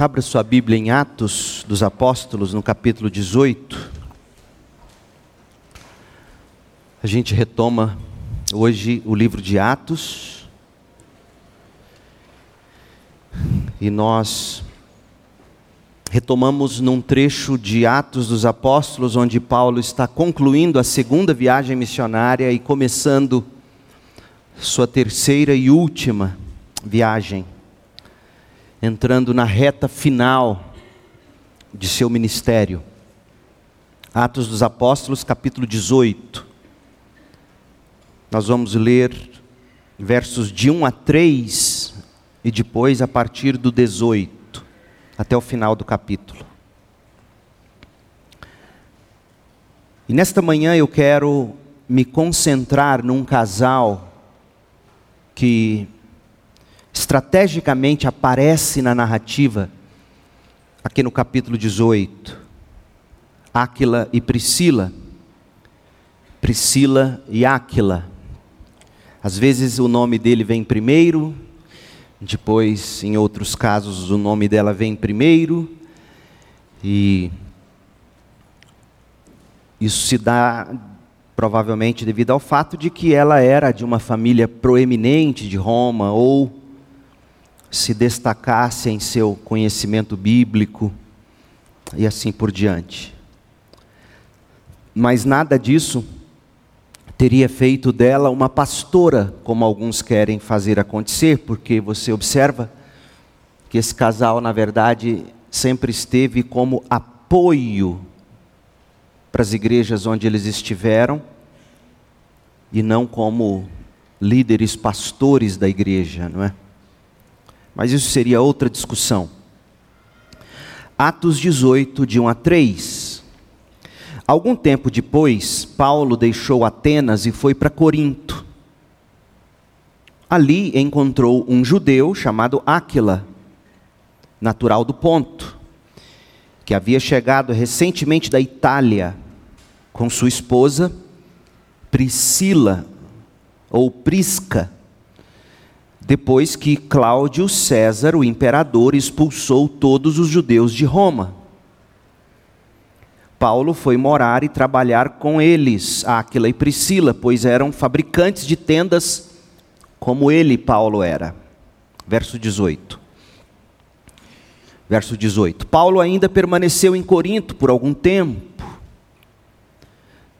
Abra sua Bíblia em Atos dos Apóstolos, no capítulo 18. A gente retoma hoje o livro de Atos. E nós retomamos num trecho de Atos dos Apóstolos, onde Paulo está concluindo a segunda viagem missionária e começando sua terceira e última viagem entrando na reta final de seu ministério. Atos dos Apóstolos, capítulo 18. Nós vamos ler versos de 1 a 3 e depois a partir do 18, até o final do capítulo. E nesta manhã eu quero me concentrar num casal que estrategicamente aparece na narrativa, aqui no capítulo 18. Áquila e Priscila. Priscila e Áquila. Às vezes o nome dele vem primeiro, depois, em outros casos, o nome dela vem primeiro, e isso se dá provavelmente devido ao fato de que ela era de uma família proeminente de Roma, ou se destacasse em seu conhecimento bíblico e assim por diante. Mas nada disso teria feito dela uma pastora, como alguns querem fazer acontecer, porque você observa que esse casal, na verdade, sempre esteve como apoio para as igrejas onde eles estiveram e não como líderes pastores da igreja, não é? Mas isso seria outra discussão. Atos 18, de 1 a 3. Algum tempo depois, Paulo deixou Atenas e foi para Corinto. Ali encontrou um judeu chamado Áquila, natural do Ponto, que havia chegado recentemente da Itália com sua esposa Priscila, ou Prisca depois que Cláudio César, o imperador, expulsou todos os judeus de Roma. Paulo foi morar e trabalhar com eles, Áquila e Priscila, pois eram fabricantes de tendas como ele, Paulo, era. Verso 18. Verso 18. Paulo ainda permaneceu em Corinto por algum tempo.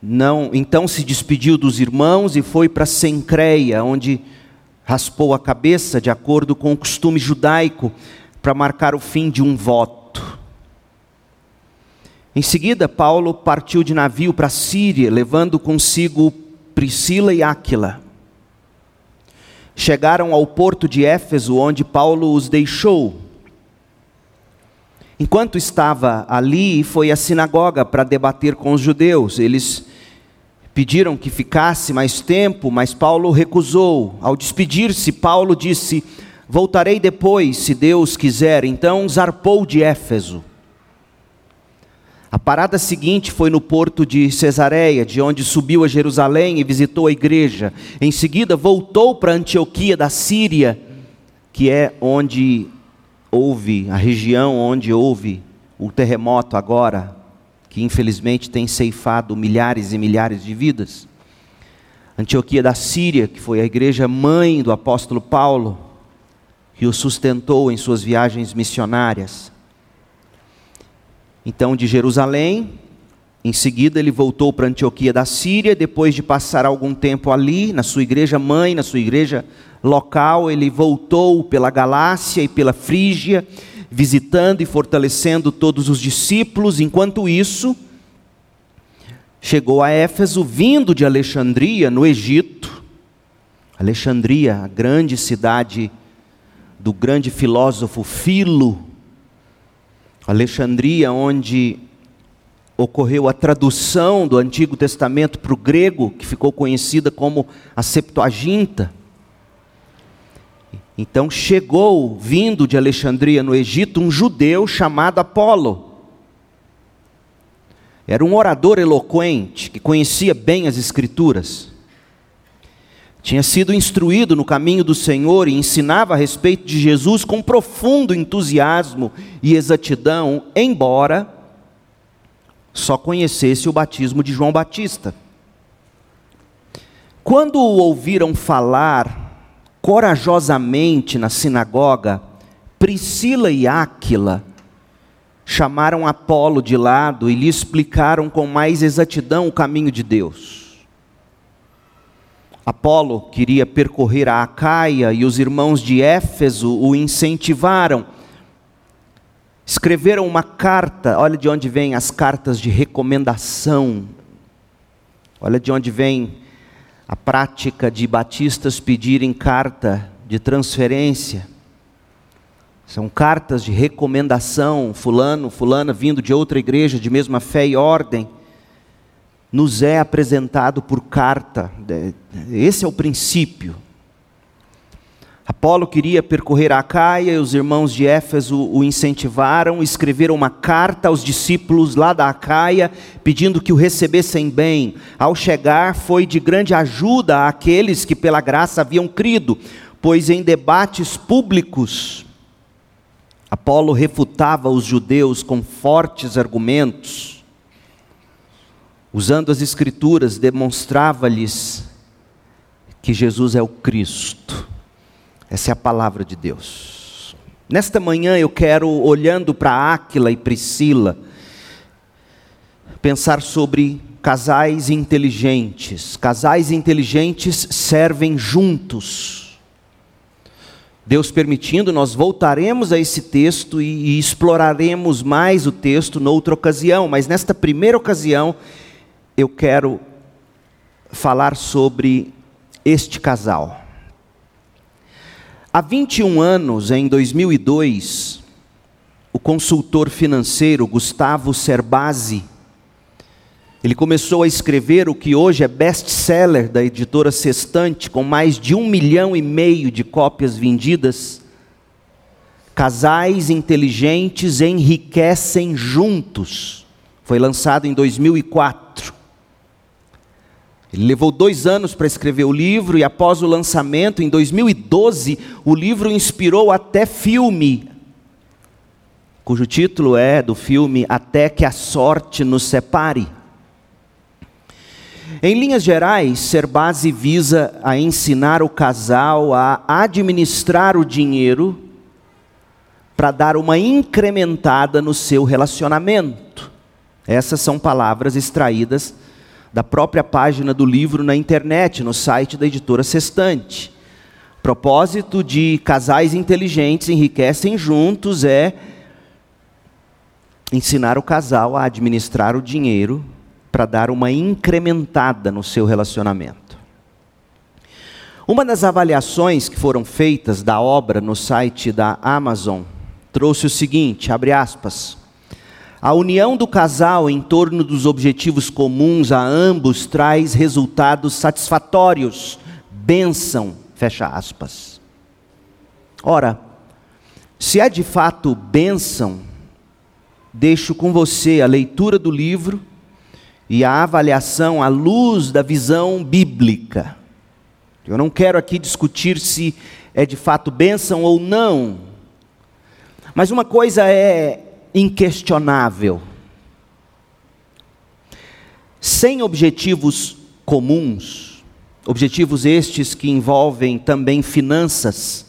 Não, então se despediu dos irmãos e foi para Sencreia, onde raspou a cabeça de acordo com o costume judaico para marcar o fim de um voto. Em seguida, Paulo partiu de navio para a Síria, levando consigo Priscila e Áquila. Chegaram ao porto de Éfeso, onde Paulo os deixou. Enquanto estava ali, foi à sinagoga para debater com os judeus. Eles Pediram que ficasse mais tempo, mas Paulo recusou. Ao despedir-se, Paulo disse: Voltarei depois, se Deus quiser. Então zarpou de Éfeso. A parada seguinte foi no porto de Cesareia, de onde subiu a Jerusalém e visitou a igreja. Em seguida, voltou para Antioquia da Síria, que é onde houve, a região onde houve o terremoto agora, que infelizmente tem ceifado milhares e milhares de vidas. Antioquia da Síria, que foi a igreja mãe do apóstolo Paulo, que o sustentou em suas viagens missionárias. Então, de Jerusalém, em seguida ele voltou para Antioquia da Síria, depois de passar algum tempo ali, na sua igreja mãe, na sua igreja local, ele voltou pela Galácia e pela Frígia, visitando e fortalecendo todos os discípulos. Enquanto isso, chegou a Éfeso, vindo de Alexandria, no Egito. Alexandria, a grande cidade do grande filósofo Filo. Alexandria, onde ocorreu a tradução do Antigo Testamento para o grego, que ficou conhecida como a Septuaginta. Então chegou, vindo de Alexandria no Egito, um judeu chamado Apolo. Era um orador eloquente que conhecia bem as Escrituras. tinha sido instruído no caminho do Senhor e ensinava a respeito de Jesus com profundo entusiasmo e exatidão, embora só conhecesse o batismo de João Batista. Quando o ouviram falar corajosamente na sinagoga, Priscila e Áquila chamaram Apolo de lado e lhe explicaram com mais exatidão o caminho de Deus. Apolo queria percorrer a Acaia e os irmãos de Éfeso o incentivaram. Escreveram uma carta, olha de onde vêm as cartas de recomendação, olha de onde vem a prática de batistas pedirem carta de transferência. São cartas de recomendação, fulano, fulana vindo de outra igreja de mesma fé e ordem, nos é apresentado por carta. Esse é o princípio. Apolo queria percorrer a Caia e os irmãos de Éfeso o incentivaram, escreveram uma carta aos discípulos lá da Acaia, pedindo que o recebessem bem. Ao chegar, foi de grande ajuda àqueles que pela graça haviam crido, pois em debates públicos, Apolo refutava os judeus com fortes argumentos, usando as Escrituras, demonstrava-lhes que Jesus é o Cristo. Essa é a palavra de Deus. Nesta manhã eu quero, olhando para Áquila e Priscila, pensar sobre casais inteligentes. Casais inteligentes servem juntos. Deus permitindo, nós voltaremos a esse texto e, e exploraremos mais o texto noutra ocasião, mas nesta primeira ocasião eu quero falar sobre este casal. Há 21 anos, em 2002, o consultor financeiro Gustavo Cerbasi, ele começou a escrever o que hoje é best-seller da editora Sextante, com mais de um milhão e meio de cópias vendidas. Casais inteligentes enriquecem juntos. Foi lançado em 2004. Ele levou dois anos para escrever o livro e, após o lançamento, em 2012, o livro inspirou até filme, cujo título é do filme Até que a Sorte nos Separe. Em linhas gerais, ser base visa a ensinar o casal a administrar o dinheiro para dar uma incrementada no seu relacionamento. Essas são palavras extraídas da própria página do livro na internet, no site da editora Sextante. Propósito de casais inteligentes enriquecem juntos é ensinar o casal a administrar o dinheiro para dar uma incrementada no seu relacionamento. Uma das avaliações que foram feitas da obra no site da Amazon trouxe o seguinte, abre aspas: a união do casal em torno dos objetivos comuns a ambos traz resultados satisfatórios. Bênção, fecha aspas. Ora, se é de fato bênção, deixo com você a leitura do livro e a avaliação à luz da visão bíblica. Eu não quero aqui discutir se é de fato bênção ou não, mas uma coisa é inquestionável. Sem objetivos comuns, objetivos estes que envolvem também finanças,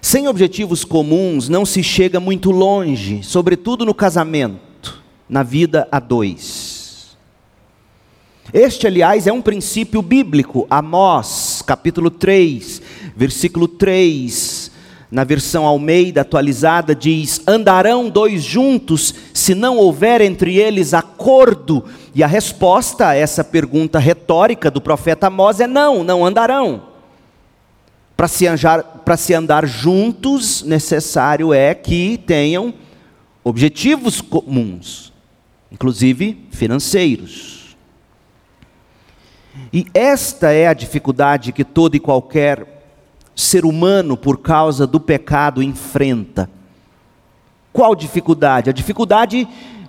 sem objetivos comuns não se chega muito longe, sobretudo no casamento, na vida a dois. Este, aliás, é um princípio bíblico, Amós, capítulo 3, versículo 3 na versão Almeida atualizada, diz: Andarão dois juntos se não houver entre eles acordo? E a resposta a essa pergunta retórica do profeta Amós é: não, não andarão. Para se, se andar juntos, necessário é que tenham objetivos comuns, inclusive financeiros. E esta é a dificuldade que todo e qualquer ser humano, por causa do pecado, enfrenta. Qual dificuldade? A dificuldade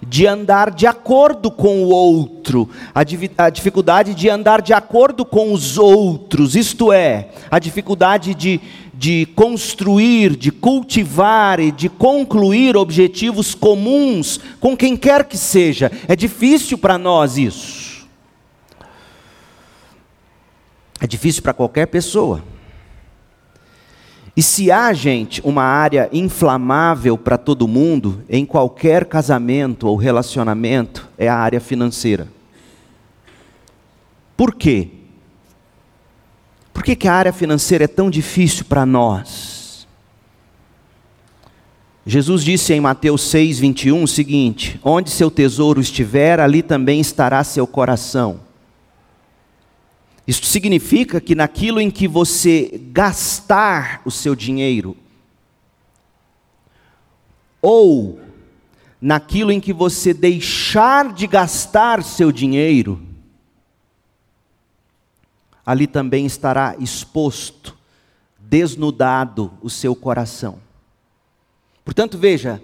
de andar de acordo com o outro, a, a, dificuldade de andar de acordo com os outros, isto é, a dificuldade de, de construir, de cultivar e de concluir objetivos comuns com quem quer que seja. É difícil para nós isso. É difícil para qualquer pessoa. E se há, gente, uma área inflamável para todo mundo, em qualquer casamento ou relacionamento, é a área financeira. Por quê? Por que, que a área financeira é tão difícil para nós? Jesus disse em Mateus 6, 21 o seguinte: Onde seu tesouro estiver, ali também estará seu coração. Isto significa que naquilo em que você gastar o seu dinheiro, ou naquilo em que você deixar de gastar seu dinheiro, ali também estará exposto, desnudado o seu coração. Portanto, veja,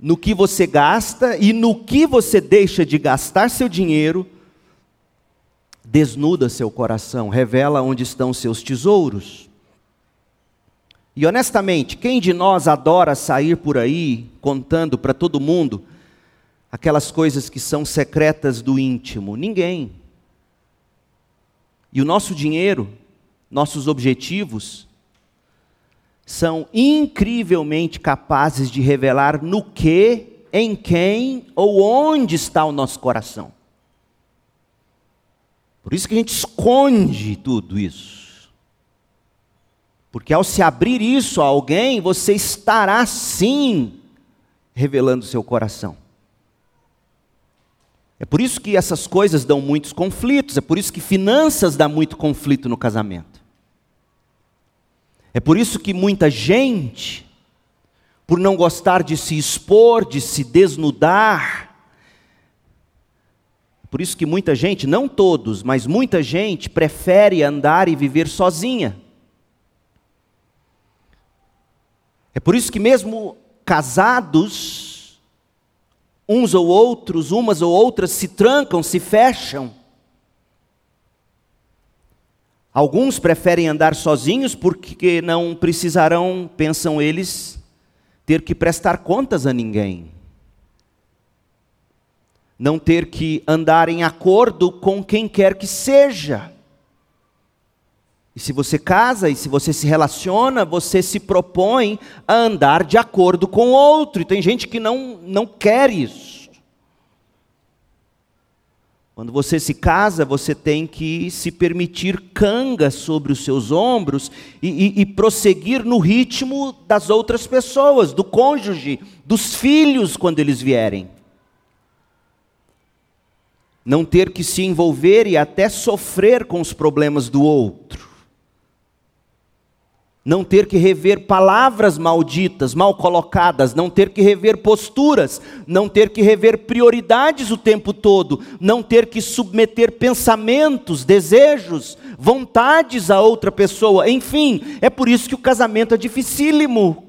no que você gasta e no que você deixa de gastar seu dinheiro, desnuda seu coração, revela onde estão seus tesouros. E honestamente, quem de nós adora sair por aí contando para todo mundo aquelas coisas que são secretas do íntimo? Ninguém. E o nosso dinheiro, nossos objetivos, são incrivelmente capazes de revelar no que, em quem ou onde está o nosso coração. Por isso que a gente esconde tudo isso. Porque ao se abrir isso a alguém, você estará sim revelando seu coração. É por isso que essas coisas dão muitos conflitos, é por isso que finanças dá muito conflito no casamento. É por isso que muita gente, por não gostar de se expor, de se desnudar, por isso que muita gente, não todos, mas muita gente prefere andar e viver sozinha. É por isso que mesmo casados, uns ou outros, umas ou outras se trancam, se fecham. Alguns preferem andar sozinhos porque não precisarão, pensam eles, ter que prestar contas a ninguém não ter que andar em acordo com quem quer que seja. E se você casa e se você se relaciona, você se propõe a andar de acordo com outro. E tem gente que não, não quer isso. Quando você se casa, você tem que se permitir canga sobre os seus ombros e, e, e prosseguir no ritmo das outras pessoas, do cônjuge, dos filhos, quando eles vierem não ter que se envolver e até sofrer com os problemas do outro, não ter que rever palavras malditas, mal colocadas, não ter que rever posturas, não ter que rever prioridades o tempo todo, não ter que submeter pensamentos, desejos, vontades a outra pessoa, enfim, é por isso que o casamento é dificílimo.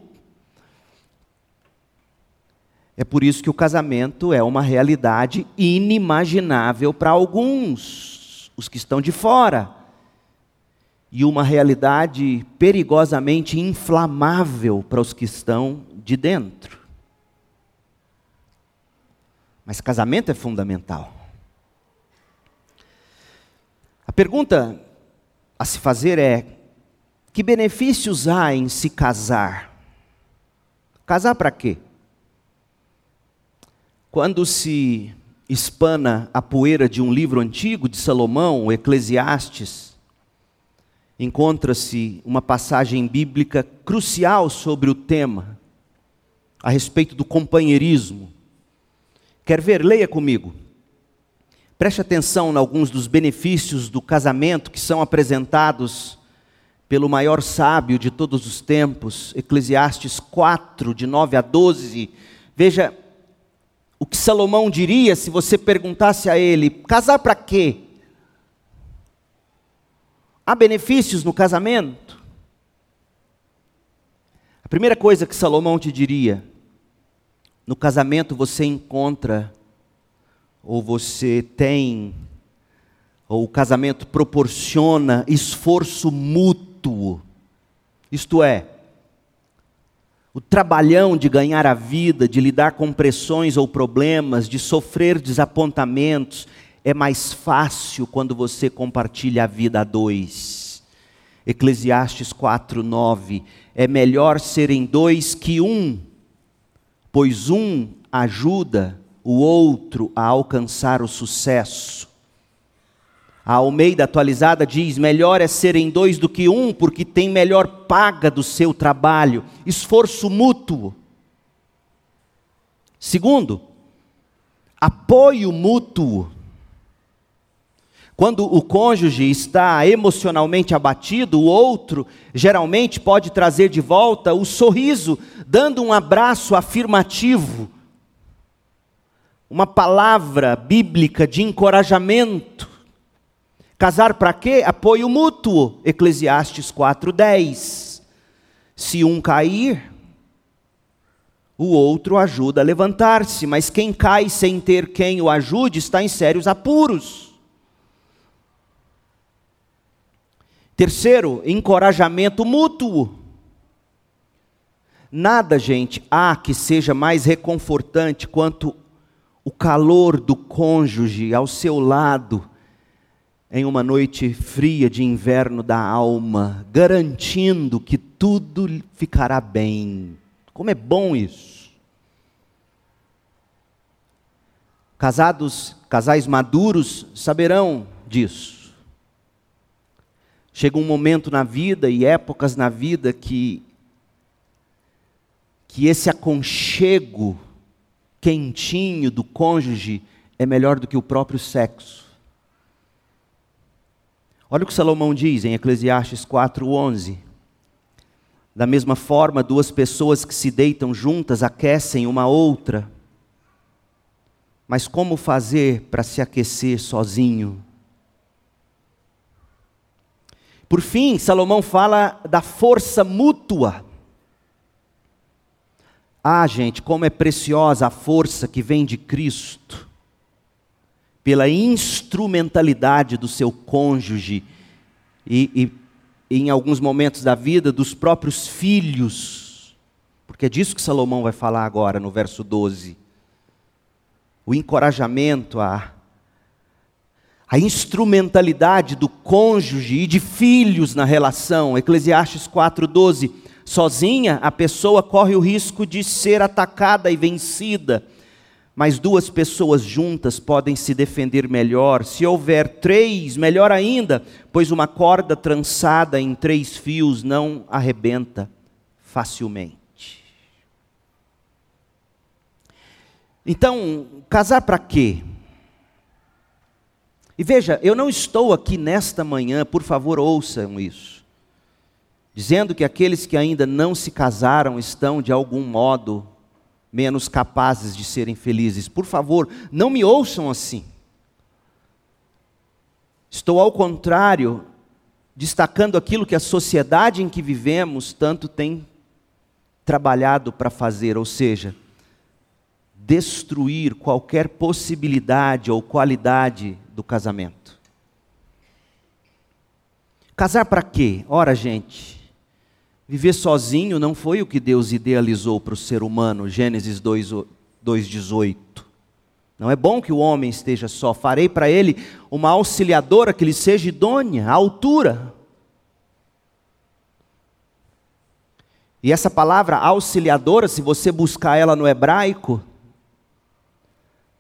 É por isso que o casamento é uma realidade inimaginável para alguns, os que estão de fora, e uma realidade perigosamente inflamável para os que estão de dentro. Mas casamento é fundamental. A pergunta a se fazer é: que benefícios há em se casar? Casar para quê? Quando se espana a poeira de um livro antigo de Salomão, Eclesiastes, encontra-se uma passagem bíblica crucial sobre o tema, a respeito do companheirismo. Quer ver? Leia comigo. Preste atenção em alguns dos benefícios do casamento que são apresentados pelo maior sábio de todos os tempos, Eclesiastes 4, de 9 a 12. Veja o que Salomão diria se você perguntasse a ele: casar para quê? Há benefícios no casamento? A primeira coisa que Salomão te diria: no casamento você encontra, ou você tem, ou o casamento proporciona esforço mútuo. Isto é, o trabalhão de ganhar a vida, de lidar com pressões ou problemas, de sofrer desapontamentos, é mais fácil quando você compartilha a vida a dois. Eclesiastes 4:9 É melhor serem dois que um, pois um ajuda o outro a alcançar o sucesso. A Almeida atualizada diz: melhor é serem dois do que um, porque tem melhor paga do seu trabalho, esforço mútuo. Segundo, apoio mútuo. Quando o cônjuge está emocionalmente abatido, o outro geralmente pode trazer de volta o sorriso, dando um abraço afirmativo, uma palavra bíblica de encorajamento. Casar para quê? Apoio mútuo. Eclesiastes 4:10. Se um cair, o outro ajuda a levantar-se, mas quem cai sem ter quem o ajude está em sérios apuros. Terceiro, encorajamento mútuo. Nada, gente, há que seja mais reconfortante quanto o calor do cônjuge ao seu lado em uma noite fria de inverno da alma, garantindo que tudo ficará bem. Como é bom isso. Casados, casais maduros saberão disso. Chega um momento na vida e épocas na vida que que esse aconchego quentinho do cônjuge é melhor do que o próprio sexo. Olha o que Salomão diz em Eclesiastes 4:11. Da mesma forma, duas pessoas que se deitam juntas aquecem uma outra. Mas como fazer para se aquecer sozinho? Por fim, Salomão fala da força mútua. Ah, gente, como é preciosa a força que vem de Cristo pela instrumentalidade do seu cônjuge e, e, em alguns momentos da vida, dos próprios filhos, porque é disso que Salomão vai falar agora no verso 12. O encorajamento, a, a instrumentalidade do cônjuge e de filhos na relação. Eclesiastes 4,12. Sozinha, a pessoa corre o risco de ser atacada e vencida mas duas pessoas juntas podem se defender melhor. Se houver três, melhor ainda, pois uma corda trançada em três fios não arrebenta facilmente. Então, casar para quê? E veja, eu não estou aqui nesta manhã, por favor, ouçam isso, dizendo que aqueles que ainda não se casaram estão de algum modo menos capazes de serem felizes. Por favor, não me ouçam assim. Estou, ao contrário, destacando aquilo que a sociedade em que vivemos tanto tem trabalhado para fazer, ou seja, destruir qualquer possibilidade ou qualidade do casamento. Casar para quê? Ora, gente, Viver sozinho não foi o que Deus idealizou para o ser humano, Gênesis 2,18. Não é bom que o homem esteja só. Farei para ele uma auxiliadora que lhe seja idônea, à altura. E essa palavra auxiliadora, se você buscar ela no hebraico,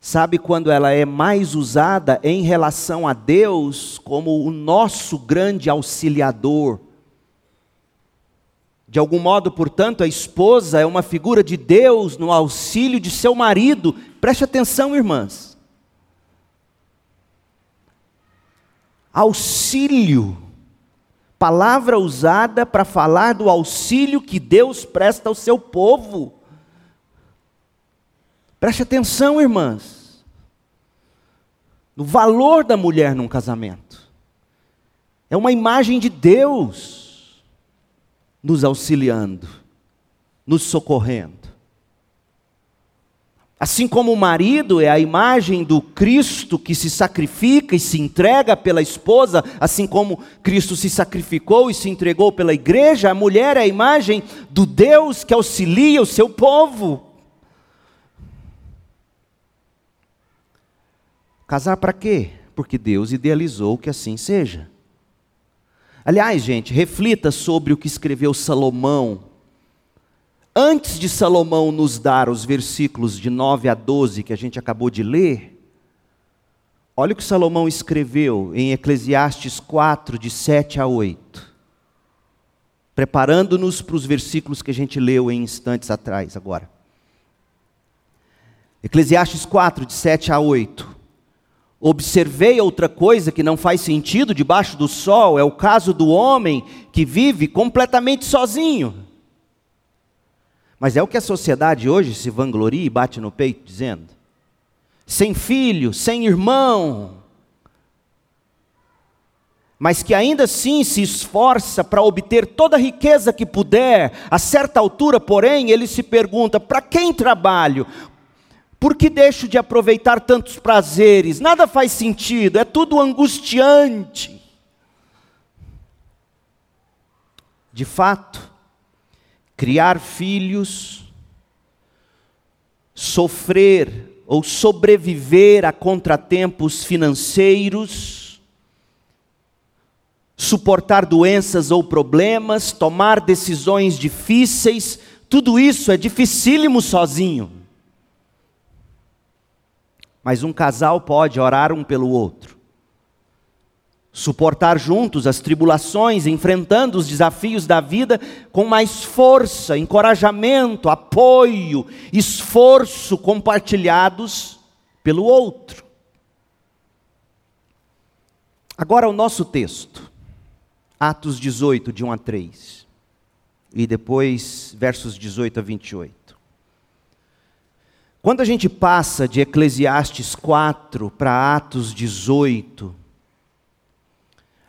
sabe quando ela é mais usada em relação a Deus como o nosso grande auxiliador de algum modo, portanto, a esposa é uma figura de Deus no auxílio de seu marido. Preste atenção, irmãs. Auxílio. Palavra usada para falar do auxílio que Deus presta ao seu povo. Preste atenção, irmãs. No valor da mulher num casamento. É uma imagem de Deus nos auxiliando, nos socorrendo. Assim como o marido é a imagem do Cristo que se sacrifica e se entrega pela esposa, assim como Cristo se sacrificou e se entregou pela igreja, a mulher é a imagem do Deus que auxilia o seu povo. Casar para quê? Porque Deus idealizou que assim seja. Aliás, gente, reflita sobre o que escreveu Salomão Antes de Salomão nos dar os versículos de 9 a 12 que a gente acabou de ler, olha o que Salomão escreveu em Eclesiastes 4, de 7 a 8, preparando-nos para os versículos que a gente leu em instantes atrás, agora. Eclesiastes 4, de 7 a 8. Observei outra coisa que não faz sentido debaixo do sol, é o caso do homem que vive completamente sozinho. Mas é o que a sociedade hoje se vangloria e bate no peito dizendo. Sem filho, sem irmão, mas que ainda assim se esforça para obter toda a riqueza que puder, a certa altura, porém, ele se pergunta: para quem trabalho? Por que deixo de aproveitar tantos prazeres? Nada faz sentido, é tudo angustiante. De fato, criar filhos, sofrer ou sobreviver a contratempos financeiros, suportar doenças ou problemas, tomar decisões difíceis, tudo isso é dificílimo sozinho. Mas um casal pode orar um pelo outro suportar juntos as tribulações, enfrentando os desafios da vida com mais força, encorajamento, apoio, esforço compartilhados pelo outro. Agora o nosso texto, Atos 18, de 1 a 3, e depois versos 18 a 28. Quando a gente passa de Eclesiastes 4 para Atos 18,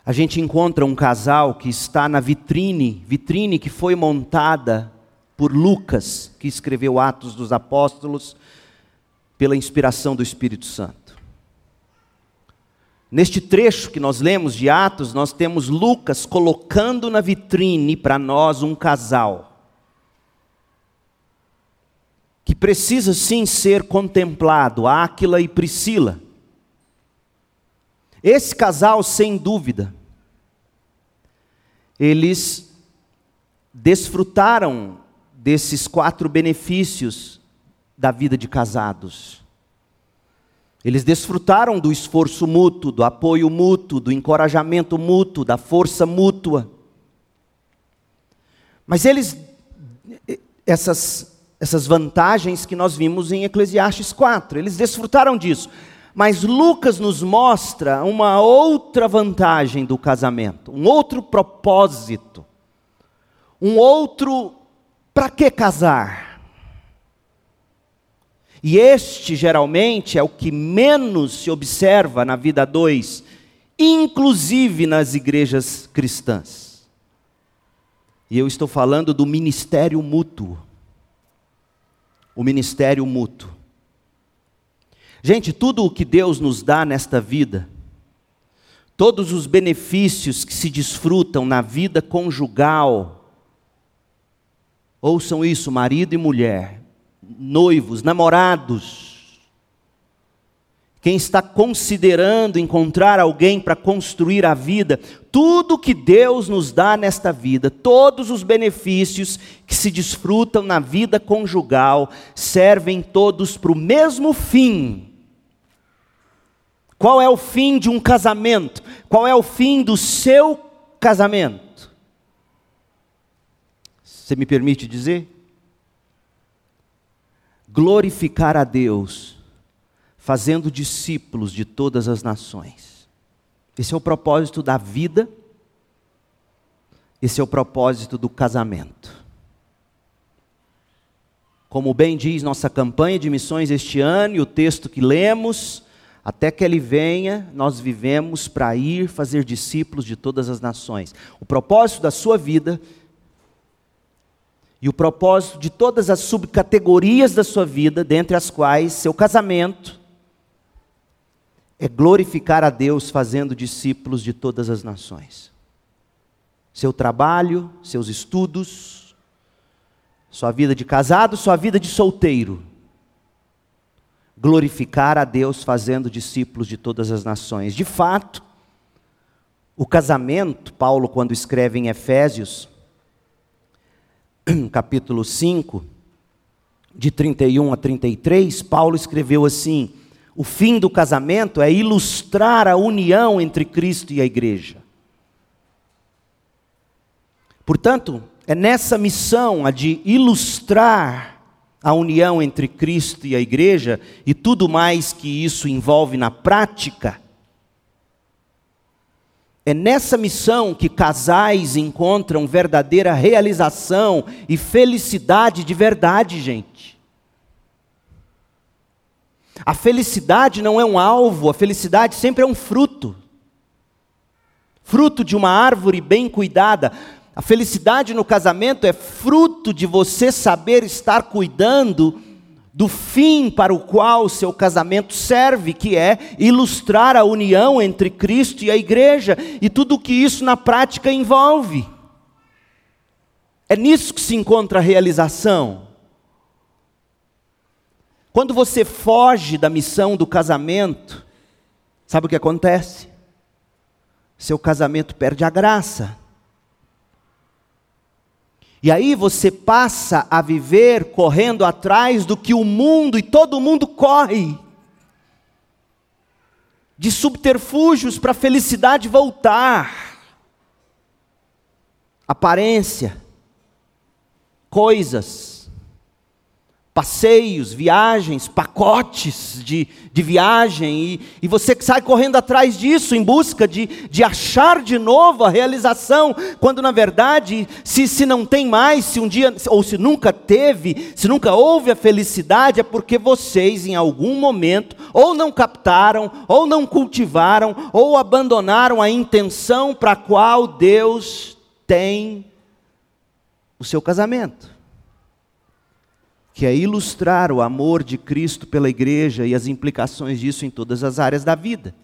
a gente encontra um casal que está na vitrine, vitrine que foi montada por Lucas, que escreveu Atos dos Apóstolos, pela inspiração do Espírito Santo. Neste trecho que nós lemos de Atos, nós temos Lucas colocando na vitrine para nós um casal que precisa sim ser contemplado, Áquila e Priscila. Esse casal, sem dúvida, eles desfrutaram desses quatro benefícios da vida de casados. Eles desfrutaram do esforço mútuo, do apoio mútuo, do encorajamento mútuo, da força mútua. Mas eles, essas, essas vantagens que nós vimos em Eclesiastes 4, eles desfrutaram disso. Mas Lucas nos mostra uma outra vantagem do casamento, um outro propósito, um outro para que casar. E este geralmente é o que menos se observa na vida dois, inclusive nas igrejas cristãs. E eu estou falando do ministério mútuo. O ministério mútuo. Gente, tudo o que Deus nos dá nesta vida, todos os benefícios que se desfrutam na vida conjugal, ouçam isso, marido e mulher, noivos, namorados, quem está considerando encontrar alguém para construir a vida, tudo que Deus nos dá nesta vida, todos os benefícios que se desfrutam na vida conjugal, servem todos para o mesmo fim qual é o fim de um casamento? Qual é o fim do seu casamento? Você me permite dizer? Glorificar a Deus, fazendo discípulos de todas as nações. Esse é o propósito da vida, esse é o propósito do casamento. Como bem diz nossa campanha de missões este ano e o texto que lemos, até que ele venha, nós vivemos para ir fazer discípulos de todas as nações. O propósito da sua vida E o propósito de todas as subcategorias da sua vida, dentre as quais seu casamento, é glorificar a Deus fazendo discípulos de todas as nações. Seu trabalho, seus estudos, sua vida de casado, sua vida de solteiro. Glorificar a Deus fazendo discípulos de todas as nações. De fato, o casamento, Paulo, quando escreve em Efésios, capítulo 5, de 31 a 33, Paulo escreveu assim: o fim do casamento é ilustrar a união entre Cristo e a igreja. Portanto, é nessa missão, a de ilustrar a união entre Cristo e a igreja, e tudo mais que isso envolve na prática, é nessa missão que casais encontram verdadeira realização e felicidade de verdade, gente. A felicidade não é um alvo, a felicidade sempre é um fruto. Fruto de uma árvore bem cuidada. A felicidade no casamento é fruto de você saber estar cuidando do fim para o qual o seu casamento serve, que é ilustrar a união entre Cristo e a igreja, e tudo o que isso na prática envolve. É nisso que se encontra a realização. Quando você foge da missão do casamento, sabe o que acontece? Seu casamento perde a graça. E aí você passa a viver correndo atrás do que o mundo e todo mundo corre de subterfúgios para a felicidade voltar. Aparência, coisas, passeios, viagens, pacotes de, de viagem, e, e você sai correndo atrás disso em busca de, de achar de novo a realização, quando na verdade, se, se não tem mais, se um dia, ou se nunca teve, se nunca houve a felicidade, é porque vocês em algum momento, ou não captaram, ou não cultivaram, ou abandonaram a intenção para a qual Deus tem o seu casamento que é ilustrar o amor de Cristo pela igreja e as implicações disso em todas as áreas da vida.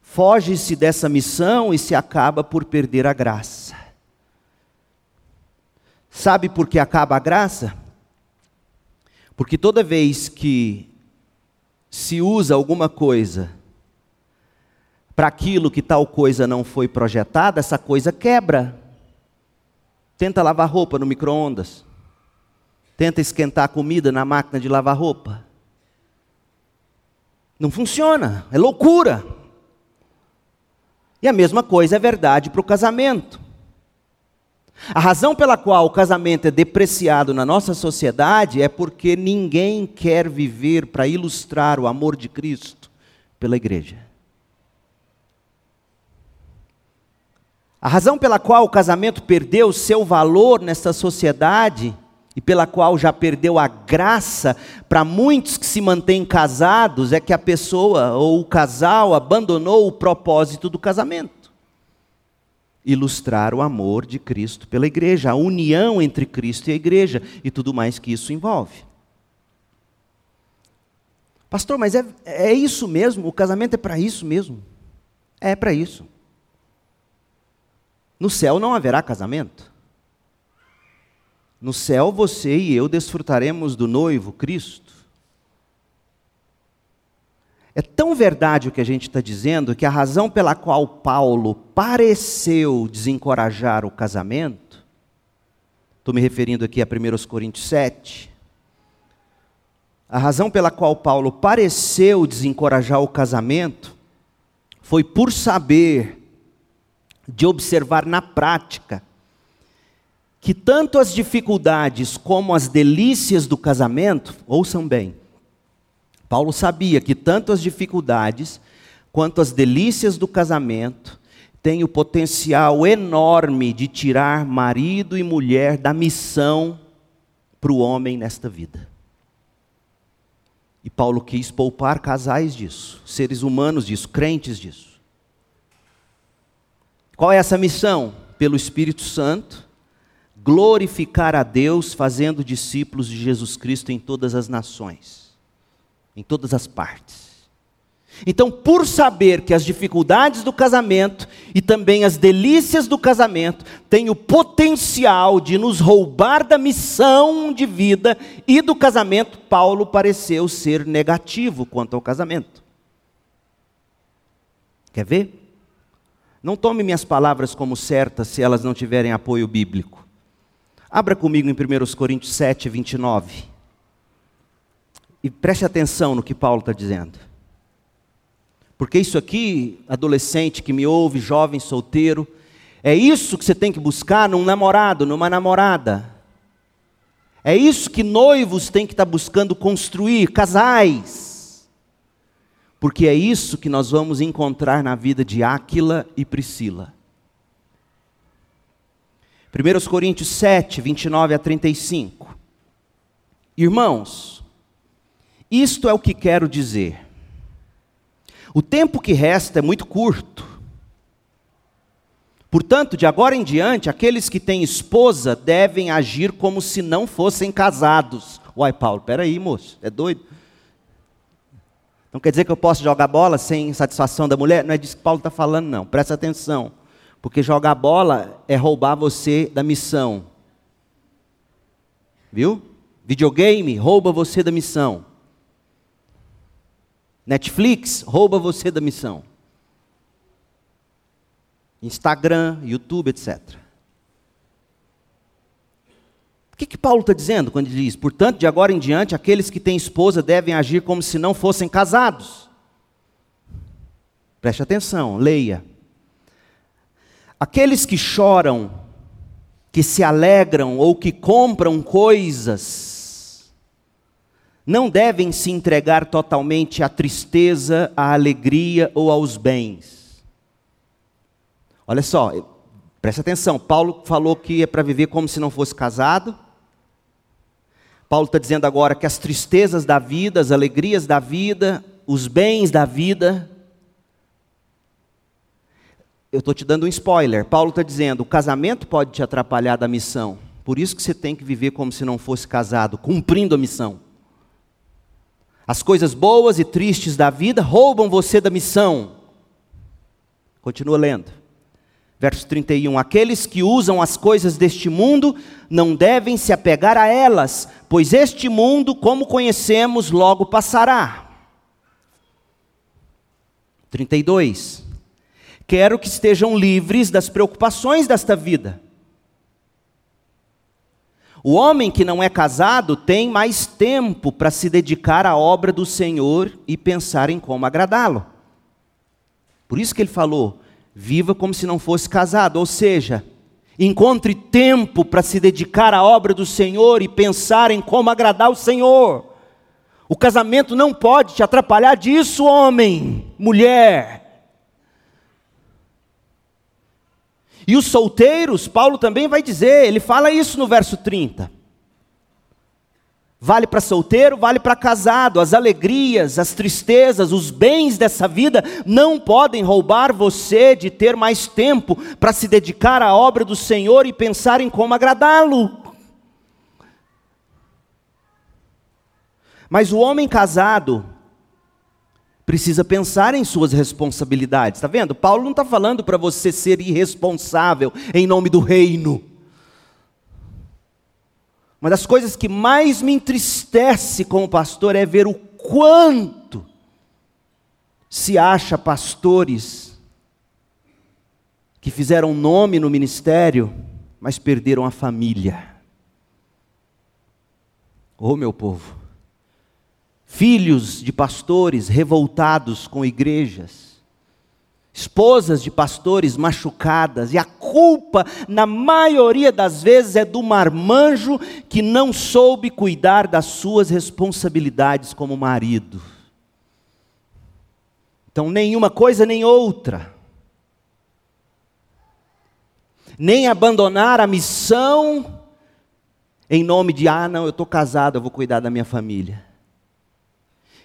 Foge-se dessa missão e se acaba por perder a graça. Sabe por que acaba a graça? Porque toda vez que se usa alguma coisa para aquilo que tal coisa não foi projetada, essa coisa quebra. Tenta lavar roupa no micro-ondas. Tenta esquentar a comida na máquina de lavar roupa. Não funciona, é loucura. E a mesma coisa é verdade para o casamento. A razão pela qual o casamento é depreciado na nossa sociedade é porque ninguém quer viver para ilustrar o amor de Cristo pela igreja. A razão pela qual o casamento perdeu seu valor nessa sociedade e pela qual já perdeu a graça para muitos que se mantêm casados, é que a pessoa ou o casal abandonou o propósito do casamento. Ilustrar o amor de Cristo pela igreja, a união entre Cristo e a igreja e tudo mais que isso envolve. Pastor, mas é, é isso mesmo? O casamento é para isso mesmo? É para isso. No céu não haverá casamento. No céu você e eu desfrutaremos do noivo Cristo. É tão verdade o que a gente está dizendo que a razão pela qual Paulo pareceu desencorajar o casamento, estou me referindo aqui a 1 Coríntios 7, a razão pela qual Paulo pareceu desencorajar o casamento foi por saber de observar na prática que tanto as dificuldades como as delícias do casamento, ouçam bem, Paulo sabia que tanto as dificuldades quanto as delícias do casamento têm o potencial enorme de tirar marido e mulher da missão para o homem nesta vida. E Paulo quis poupar casais disso, seres humanos disso, crentes disso. Qual é essa missão? Pelo Espírito Santo glorificar a Deus fazendo discípulos de Jesus Cristo em todas as nações, em todas as partes. Então, por saber que as dificuldades do casamento e também as delícias do casamento têm o potencial de nos roubar da missão de vida e do casamento, Paulo pareceu ser negativo quanto ao casamento. Quer ver? Não tome minhas palavras como certas se elas não tiverem apoio bíblico. Abra comigo em 1 Coríntios 7, 29. E preste atenção no que Paulo está dizendo. Porque isso aqui, adolescente que me ouve, jovem solteiro, é isso que você tem que buscar num namorado, numa namorada. É isso que noivos têm que estar tá buscando construir, casais. Porque é isso que nós vamos encontrar na vida de Áquila e Priscila. 1 Coríntios 7, 29 a 35. Irmãos, isto é o que quero dizer. O tempo que resta é muito curto. Portanto, de agora em diante, aqueles que têm esposa devem agir como se não fossem casados. Uai, Paulo, peraí, moço, é doido? Não quer dizer que eu posso jogar bola sem satisfação da mulher? Não é disso que Paulo está falando, não. Presta atenção. Porque jogar bola é roubar você da missão. Viu? Videogame rouba você da missão. Netflix rouba você da missão. Instagram, YouTube, etc. O que, que Paulo está dizendo quando ele diz: portanto, de agora em diante, aqueles que têm esposa devem agir como se não fossem casados? Preste atenção, leia. Aqueles que choram, que se alegram ou que compram coisas, não devem se entregar totalmente à tristeza, à alegria ou aos bens. Olha só, preste atenção, Paulo falou que é para viver como se não fosse casado. Paulo está dizendo agora que as tristezas da vida, as alegrias da vida, os bens da vida. Eu estou te dando um spoiler. Paulo está dizendo: o casamento pode te atrapalhar da missão. Por isso que você tem que viver como se não fosse casado, cumprindo a missão. As coisas boas e tristes da vida roubam você da missão. Continua lendo. Verso 31: Aqueles que usam as coisas deste mundo não devem se apegar a elas, pois este mundo, como conhecemos, logo passará. 32. Quero que estejam livres das preocupações desta vida o homem que não é casado tem mais tempo para se dedicar à obra do Senhor e pensar em como agradá-lo. Por isso que ele falou: viva como se não fosse casado, ou seja, encontre tempo para se dedicar à obra do Senhor e pensar em como agradar o Senhor. O casamento não pode te atrapalhar disso, homem, mulher. E os solteiros, Paulo também vai dizer, ele fala isso no verso 30. Vale para solteiro, vale para casado. As alegrias, as tristezas, os bens dessa vida não podem roubar você de ter mais tempo para se dedicar à obra do Senhor e pensar em como agradá-lo. Mas o homem casado, precisa pensar em suas responsabilidades. Está vendo? Paulo não está falando para você ser irresponsável em nome do reino. Uma das coisas que mais me entristece como pastor é ver o quanto se acha pastores que fizeram nome no ministério, mas perderam a família. Ô oh, meu povo, filhos de pastores revoltados com igrejas, esposas de pastores machucadas, e a culpa, na maioria das vezes, é do marmanjo que não soube cuidar das suas responsabilidades como marido. Então, nenhuma coisa nem outra. Nem abandonar a missão em nome de, ah, não, eu estou casado, eu vou cuidar da minha família.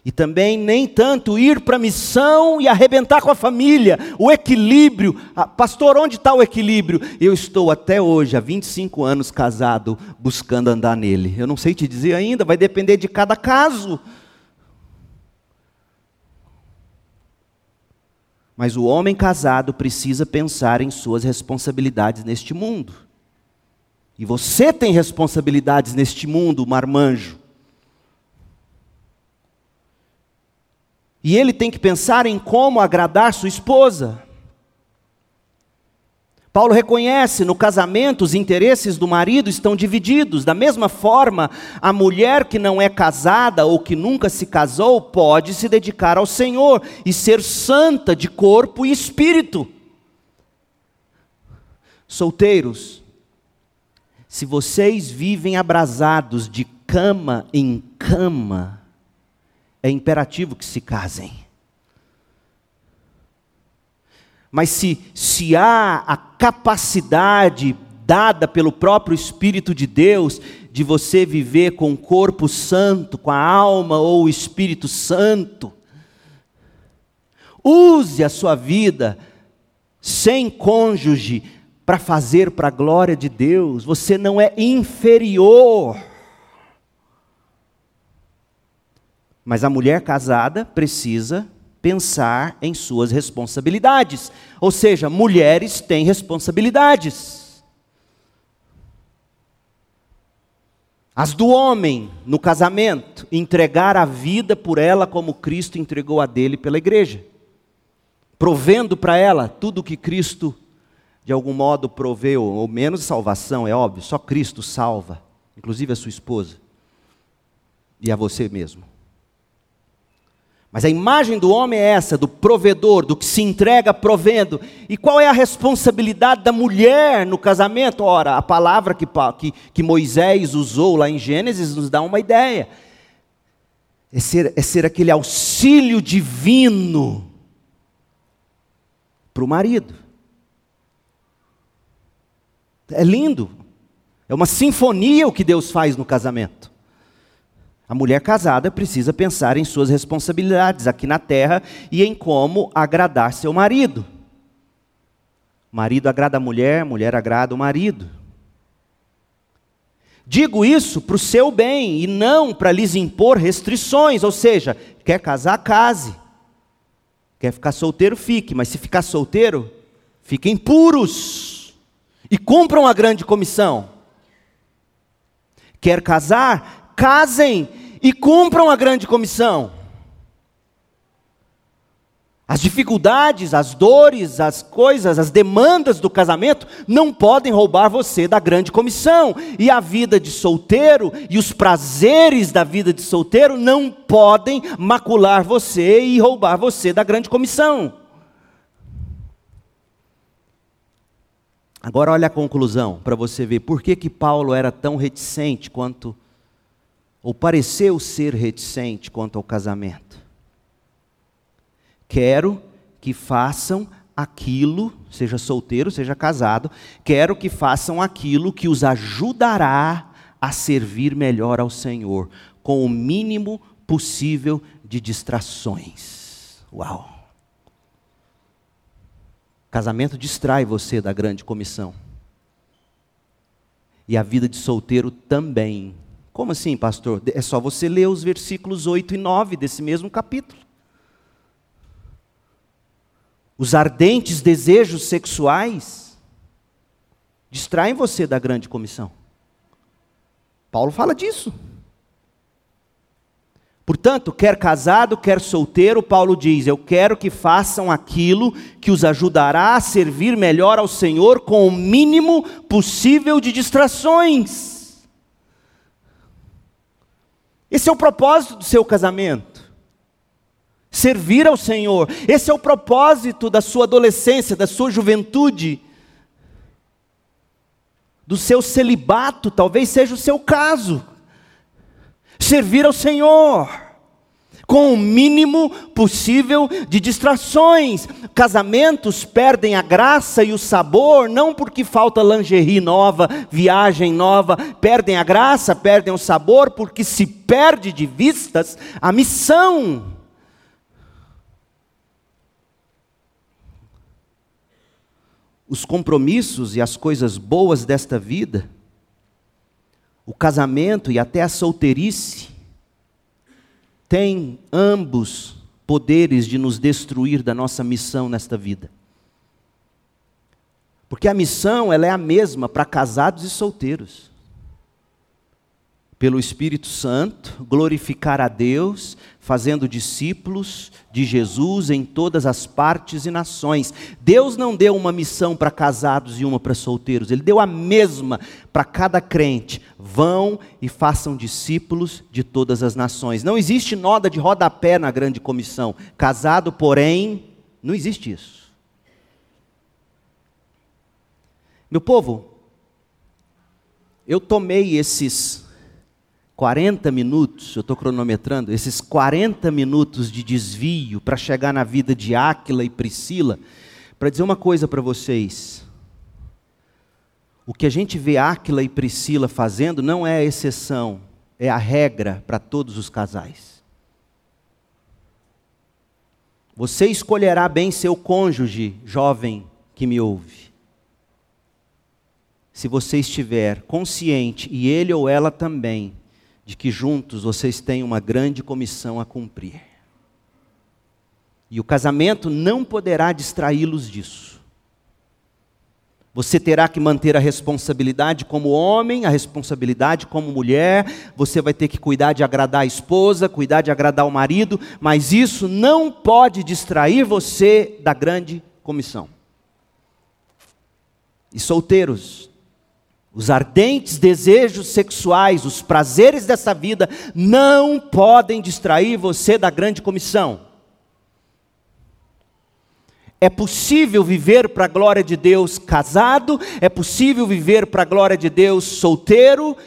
E também nem tanto ir para a missão e arrebentar com a família, o equilíbrio. Ah, pastor, onde está o equilíbrio? Eu estou até hoje, há 25 anos casado, buscando andar nele. Eu não sei te dizer ainda, vai depender de cada caso. Mas o homem casado precisa pensar em suas responsabilidades neste mundo. E você tem responsabilidades neste mundo, marmanjo. E ele tem que pensar em como agradar sua esposa. Paulo reconhece no casamento os interesses do marido estão divididos. Da mesma forma, a mulher que não é casada ou que nunca se casou pode se dedicar ao Senhor e ser santa de corpo e espírito. Solteiros, se vocês vivem abrasados de cama em cama, é imperativo que se casem. Mas se, se há a capacidade dada pelo próprio Espírito de Deus de você viver com o corpo santo, com a alma ou o Espírito Santo, use a sua vida sem cônjuge para fazer para a glória de Deus. Você não é inferior. Mas a mulher casada precisa pensar em suas responsabilidades. Ou seja, mulheres têm responsabilidades. As do homem no casamento, entregar a vida por ela como Cristo entregou a dele pela igreja, provendo para ela tudo o que Cristo de algum modo proveu, ou menos salvação, é óbvio, só Cristo salva, inclusive a sua esposa e a você mesmo. Mas a imagem do homem é essa, do provedor, do que se entrega provendo. E qual é a responsabilidade da mulher no casamento? Ora, a palavra que, que, que Moisés usou lá em Gênesis nos dá uma ideia. É ser, é ser aquele auxílio divino para o marido. É lindo. É uma sinfonia o que Deus faz no casamento. A mulher casada precisa pensar em suas responsabilidades aqui na terra e em como agradar seu marido. Marido agrada a mulher, mulher agrada o marido. Digo isso para o seu bem e não para lhes impor restrições, ou seja, quer casar, case. Quer ficar solteiro, fique, mas se ficar solteiro, fiquem puros e cumpram a grande comissão. Quer casar, casem e cumpram a grande comissão. As dificuldades, as dores, as coisas, as demandas do casamento não podem roubar você da grande comissão. E a vida de solteiro e os prazeres da vida de solteiro não podem macular você e roubar você da grande comissão. Agora olha a conclusão para você ver por que, que Paulo era tão reticente quanto ou pareceu ser reticente quanto ao casamento. Quero que façam aquilo, seja solteiro, seja casado, quero que façam aquilo que os ajudará a servir melhor ao Senhor, com o mínimo possível de distrações. Uau! Casamento distrai você da grande comissão. E a vida de solteiro também como assim, pastor? É só você ler os versículos 8 e 9 desse mesmo capítulo. Os ardentes desejos sexuais distraem você da grande comissão. Paulo fala disso. Portanto, quer casado, quer solteiro, Paulo diz: Eu quero que façam aquilo que os ajudará a servir melhor ao Senhor com o mínimo possível de distrações. Esse é o propósito do seu casamento. Servir ao Senhor. Esse é o propósito da sua adolescência, da sua juventude, do seu celibato, talvez seja o seu caso. Servir ao Senhor. Com o mínimo possível de distrações. Casamentos perdem a graça e o sabor, não porque falta lingerie nova, viagem nova, perdem a graça, perdem o sabor, porque se perde de vistas a missão. Os compromissos e as coisas boas desta vida, o casamento e até a solteirice, têm ambos poderes de nos destruir da nossa missão nesta vida. Porque a missão ela é a mesma para casados e solteiros pelo Espírito Santo, glorificar a Deus, fazendo discípulos de Jesus em todas as partes e nações. Deus não deu uma missão para casados e uma para solteiros, Ele deu a mesma para cada crente. Vão e façam discípulos de todas as nações. Não existe noda de rodapé na grande comissão. Casado, porém, não existe isso. Meu povo, eu tomei esses 40 minutos, eu estou cronometrando, esses 40 minutos de desvio para chegar na vida de Áquila e Priscila, para dizer uma coisa para vocês. O que a gente vê Áquila e Priscila fazendo não é a exceção, é a regra para todos os casais. Você escolherá bem seu cônjuge, jovem que me ouve. Se você estiver consciente, e ele ou ela também, de que juntos vocês têm uma grande comissão a cumprir. E o casamento não poderá distraí-los disso. Você terá que manter a responsabilidade como homem, a responsabilidade como mulher, você vai ter que cuidar de agradar a esposa, cuidar de agradar o marido, mas isso não pode distrair você da grande comissão. E solteiros, os ardentes desejos sexuais, os prazeres dessa vida, não podem distrair você da grande comissão. É possível viver para a glória de Deus casado, é possível viver para a glória de Deus solteiro,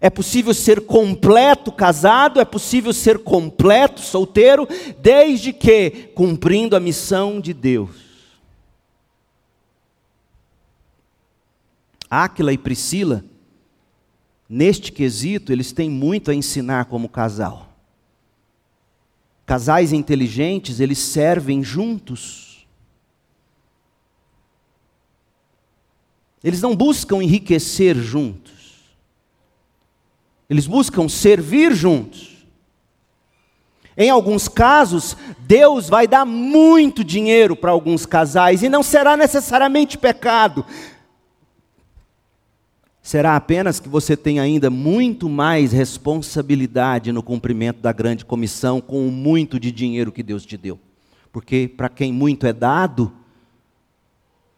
é possível ser completo casado, é possível ser completo solteiro, desde que cumprindo a missão de Deus. Áquila e Priscila, neste quesito, eles têm muito a ensinar como casal. Casais inteligentes, eles servem juntos. Eles não buscam enriquecer juntos. Eles buscam servir juntos. Em alguns casos, Deus vai dar muito dinheiro para alguns casais e não será necessariamente pecado, será apenas que você tem ainda muito mais responsabilidade no cumprimento da grande comissão com o muito de dinheiro que Deus te deu. Porque para quem muito é dado,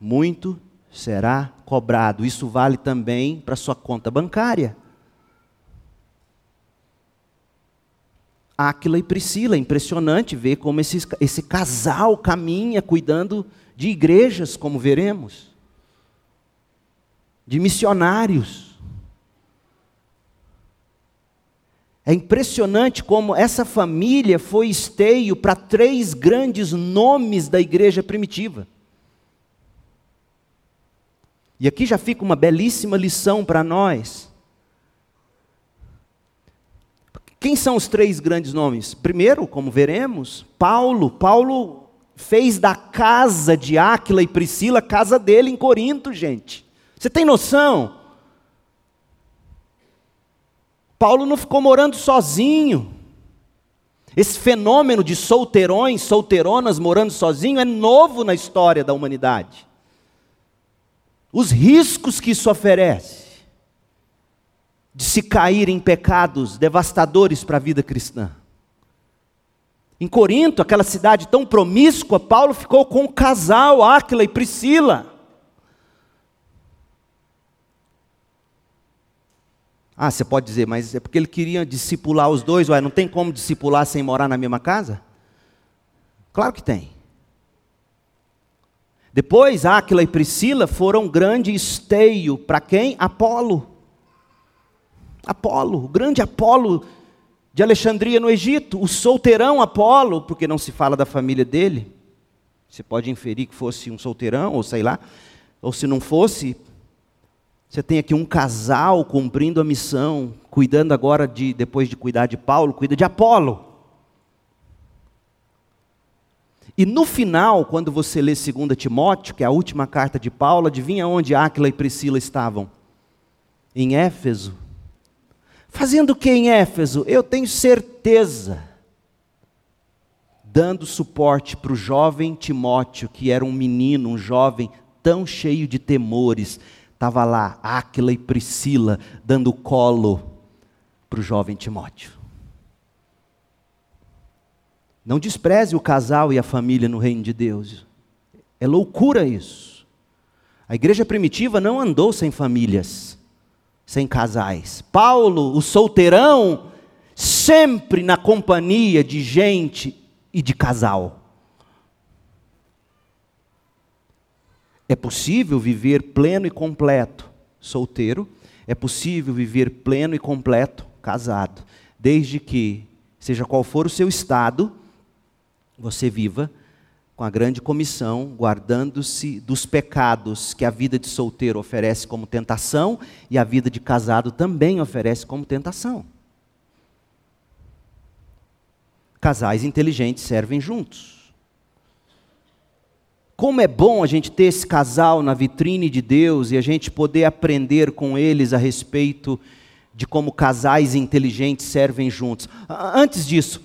muito será cobrado. Isso vale também para sua conta bancária. Áquila e Priscila, impressionante ver como esse, esse casal caminha cuidando de igrejas, como veremos de missionários. É impressionante como essa família foi esteio para três grandes nomes da igreja primitiva. E aqui já fica uma belíssima lição para nós. Quem são os três grandes nomes? Primeiro, como veremos, Paulo. Paulo fez da casa de Áquila e Priscila casa dele em Corinto, gente. Você tem noção? Paulo não ficou morando sozinho. Esse fenômeno de solteirões, solteironas morando sozinho é novo na história da humanidade. Os riscos que isso oferece de se cair em pecados devastadores para a vida cristã. Em Corinto, aquela cidade tão promíscua, Paulo ficou com um casal, Áquila e Priscila. Ah, você pode dizer, mas é porque ele queria discipular os dois, ué, não tem como discipular sem morar na mesma casa? Claro que tem. Depois, Áquila e Priscila foram grande esteio para quem? Apolo. Apolo, o grande Apolo de Alexandria no Egito, o solteirão Apolo, porque não se fala da família dele. Você pode inferir que fosse um solteirão, ou sei lá, ou se não fosse, você tem aqui um casal cumprindo a missão, cuidando agora de, depois de cuidar de Paulo, cuida de Apolo. E no final, quando você lê 2 Timóteo, que é a última carta de Paulo, adivinha onde Áquila e Priscila estavam? Em Éfeso. Fazendo o que em Éfeso? Eu tenho certeza. Dando suporte para o jovem Timóteo, que era um menino, um jovem tão cheio de temores. Estava lá, Áquila e Priscila, dando colo para o jovem Timóteo. Não despreze o casal e a família no reino de Deus. É loucura isso. A igreja primitiva não andou sem famílias, sem casais. Paulo, o solteirão, sempre na companhia de gente e de casal. É possível viver pleno e completo solteiro, é possível viver pleno e completo casado, desde que, seja qual for o seu estado, você viva com a grande comissão, guardando-se dos pecados que a vida de solteiro oferece como tentação e a vida de casado também oferece como tentação. Casais inteligentes servem juntos. Como é bom a gente ter esse casal na vitrine de Deus e a gente poder aprender com eles a respeito de como casais inteligentes servem juntos. Antes disso,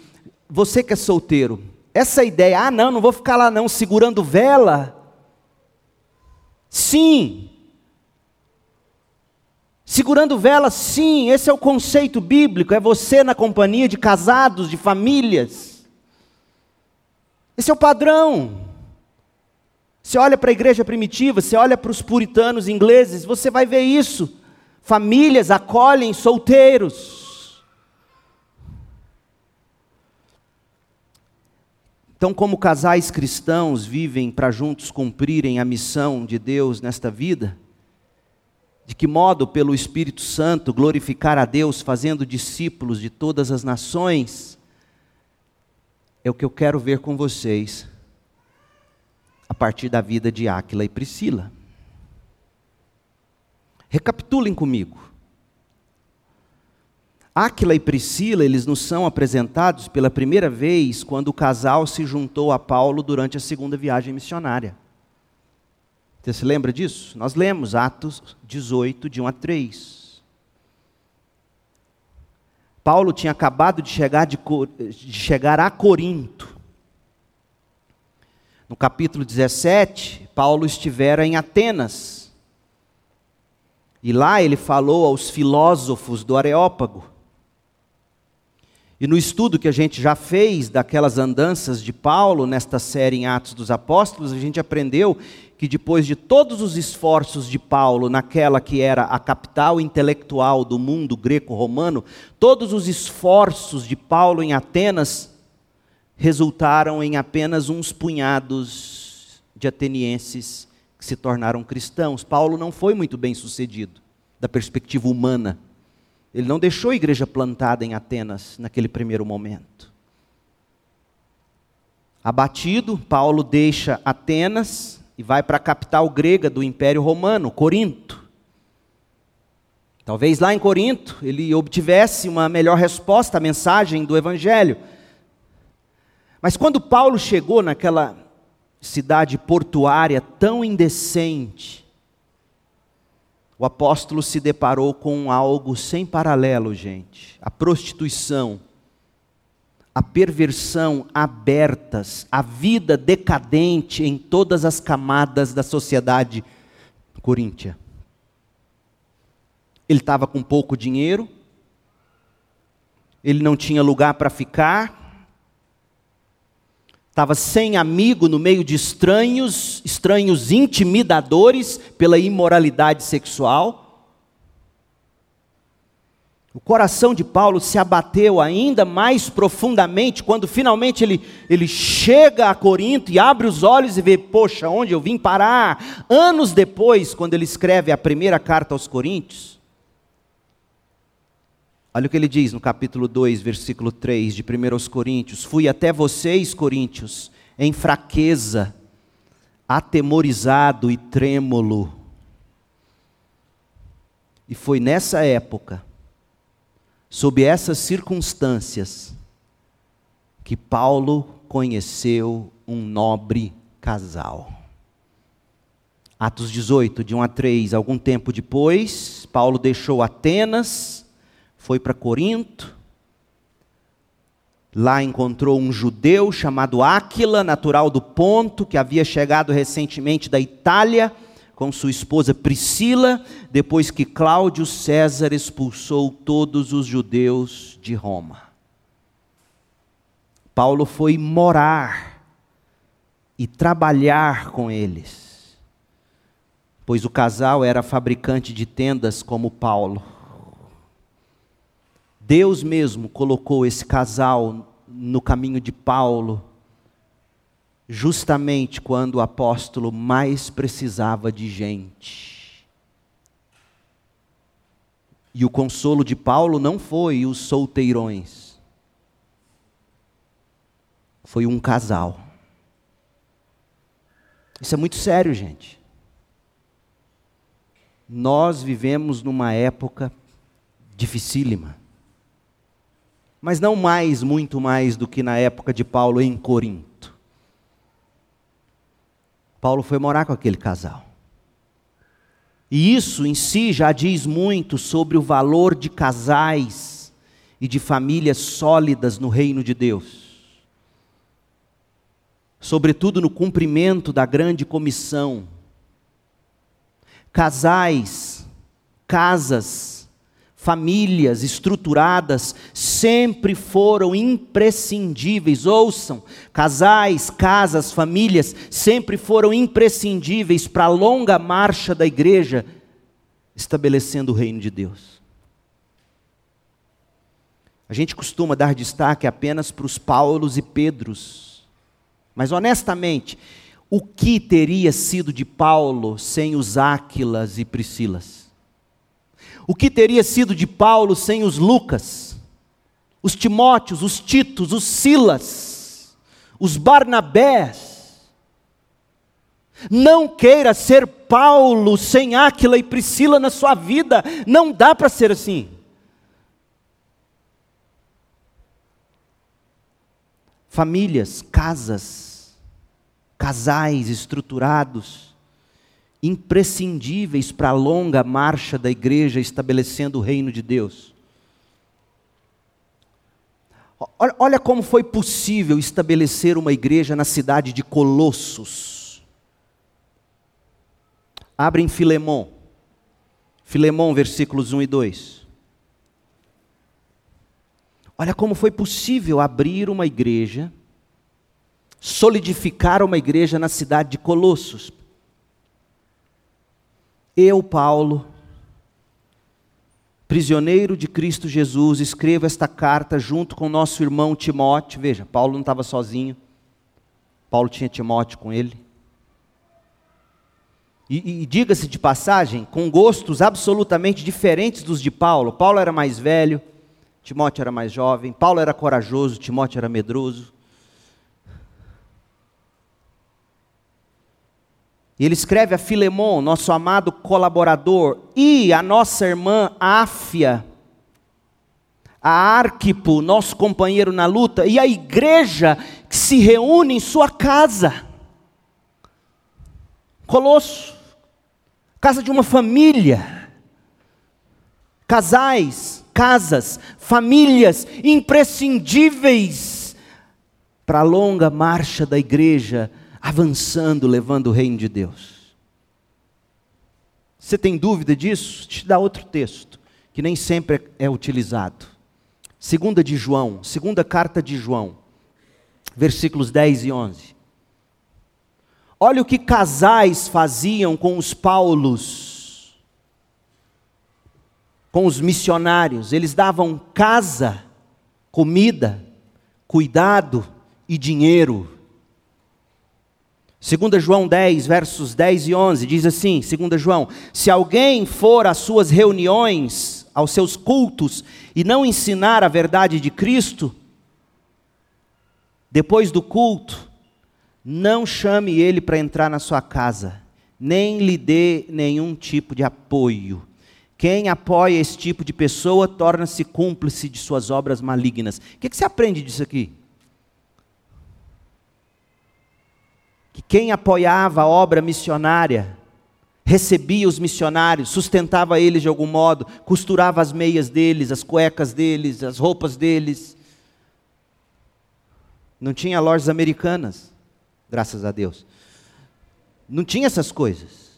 você que é solteiro, essa ideia, ah, não, não vou ficar lá não, segurando vela. Sim. Segurando vela, sim, esse é o conceito bíblico, é você na companhia de casados, de famílias. Esse é o padrão. Você olha para a igreja primitiva, você olha para os puritanos ingleses, você vai ver isso. Famílias acolhem solteiros. Então, como casais cristãos vivem para juntos cumprirem a missão de Deus nesta vida, de que modo, pelo Espírito Santo, glorificar a Deus fazendo discípulos de todas as nações, é o que eu quero ver com vocês a partir da vida de Áquila e Priscila. Recapitulem comigo. Áquila e Priscila, eles nos são apresentados pela primeira vez quando o casal se juntou a Paulo durante a segunda viagem missionária. Você se lembra disso? Nós lemos Atos 18, de 1 a 3. Paulo tinha acabado de chegar, de, de chegar a Corinto. No capítulo 17, Paulo estivera em Atenas. E lá ele falou aos filósofos do Areópago. E no estudo que a gente já fez daquelas andanças de Paulo nesta série em Atos dos Apóstolos, a gente aprendeu que depois de todos os esforços de Paulo naquela que era a capital intelectual do mundo greco-romano, todos os esforços de Paulo em Atenas resultaram em apenas uns punhados de atenienses que se tornaram cristãos. Paulo não foi muito bem sucedido da perspectiva humana. Ele não deixou a igreja plantada em Atenas naquele primeiro momento. Abatido, Paulo deixa Atenas e vai para a capital grega do Império Romano, Corinto. Talvez lá em Corinto ele obtivesse uma melhor resposta à mensagem do Evangelho. Mas quando Paulo chegou naquela cidade portuária tão indecente, o apóstolo se deparou com algo sem paralelo, gente. A prostituição, a perversão abertas, a vida decadente em todas as camadas da sociedade coríntia. Ele estava com pouco dinheiro, ele não tinha lugar para ficar, estava sem amigo no meio de estranhos, estranhos intimidadores pela imoralidade sexual. O coração de Paulo se abateu ainda mais profundamente quando finalmente ele, ele chega a Corinto e abre os olhos e vê, poxa, onde eu vim parar? Anos depois, quando ele escreve a primeira carta aos Coríntios, Olha o que ele diz no capítulo 2, versículo 3 de 1 Coríntios: Fui até vocês, Coríntios, em fraqueza, atemorizado e trêmulo. E foi nessa época, sob essas circunstâncias, que Paulo conheceu um nobre casal. Atos 18, de 1 a 3, algum tempo depois, Paulo deixou Atenas, foi para Corinto, Lá encontrou um judeu chamado Áquila, natural do Ponto, que havia chegado recentemente da Itália com sua esposa Priscila, depois que Cláudio César expulsou todos os judeus de Roma. Paulo foi morar e trabalhar com eles, pois o casal era fabricante de tendas como Paulo. Deus mesmo colocou esse casal no caminho de Paulo, justamente quando o apóstolo mais precisava de gente. E o consolo de Paulo não foi os solteirões, foi um casal. Isso é muito sério, gente. Nós vivemos numa época dificílima mas não mais, muito mais do que na época de Paulo em Corinto. Paulo foi morar com aquele casal. E isso em si já diz muito sobre o valor de casais e de famílias sólidas no reino de Deus. Sobretudo no cumprimento da grande comissão. Casais, casas, famílias estruturadas sempre foram imprescindíveis. Ouçam, casais, casas, famílias sempre foram imprescindíveis para a longa marcha da igreja estabelecendo o reino de Deus. A gente costuma dar destaque apenas para os Paulos e Pedros. Mas honestamente, o que teria sido de Paulo sem os Áquilas e Priscilas? O que teria sido de Paulo sem os Lucas, os Timóteos, os Titos, os Silas, os Barnabés? Não queira ser Paulo sem Áquila e Priscila na sua vida, não dá para ser assim. Famílias, casas, casais estruturados, imprescindíveis para a longa marcha da igreja estabelecendo o reino de Deus. Olha como foi possível estabelecer uma igreja na cidade de Colossos. Abre em Filemão. Filemão, versículos 1 e 2. Olha como foi possível abrir uma igreja, solidificar uma igreja na cidade de Colossos. Eu, Paulo, prisioneiro de Cristo Jesus, escrevo esta carta junto com nosso irmão Timóteo. Veja, Paulo não estava sozinho. Paulo tinha Timóteo com ele. E, e diga-se de passagem, com gostos absolutamente diferentes dos de Paulo. Paulo era mais velho, Timóteo era mais jovem. Paulo era corajoso, Timóteo era medroso. E ele escreve a Filemon, nosso amado colaborador, e a nossa irmã Áfia, a Arquipo, nosso companheiro na luta, e a igreja que se reúne em sua casa. Colosso, casa de uma família, casais, casas, famílias imprescindíveis para a longa marcha da igreja avançando, levando o reino de Deus. Você tem dúvida disso? Te dá outro texto, que nem sempre é utilizado. Segunda de João, segunda carta de João, versículos 10 e 11. Olha o que casais faziam com os Paulos, com os missionários. Eles davam casa, comida, cuidado e dinheiro 2 João 10, versos 10 e 11, diz assim: 2 João, se alguém for às suas reuniões, aos seus cultos e não ensinar a verdade de Cristo, depois do culto, não chame ele para entrar na sua casa, nem lhe dê nenhum tipo de apoio. Quem apoia esse tipo de pessoa torna-se cúmplice de suas obras malignas. O que, que você aprende disso aqui? Que quem apoiava a obra missionária recebia os missionários, sustentava eles de algum modo, costurava as meias deles, as cuecas deles, as roupas deles. Não tinha lojas americanas, graças a Deus. Não tinha essas coisas.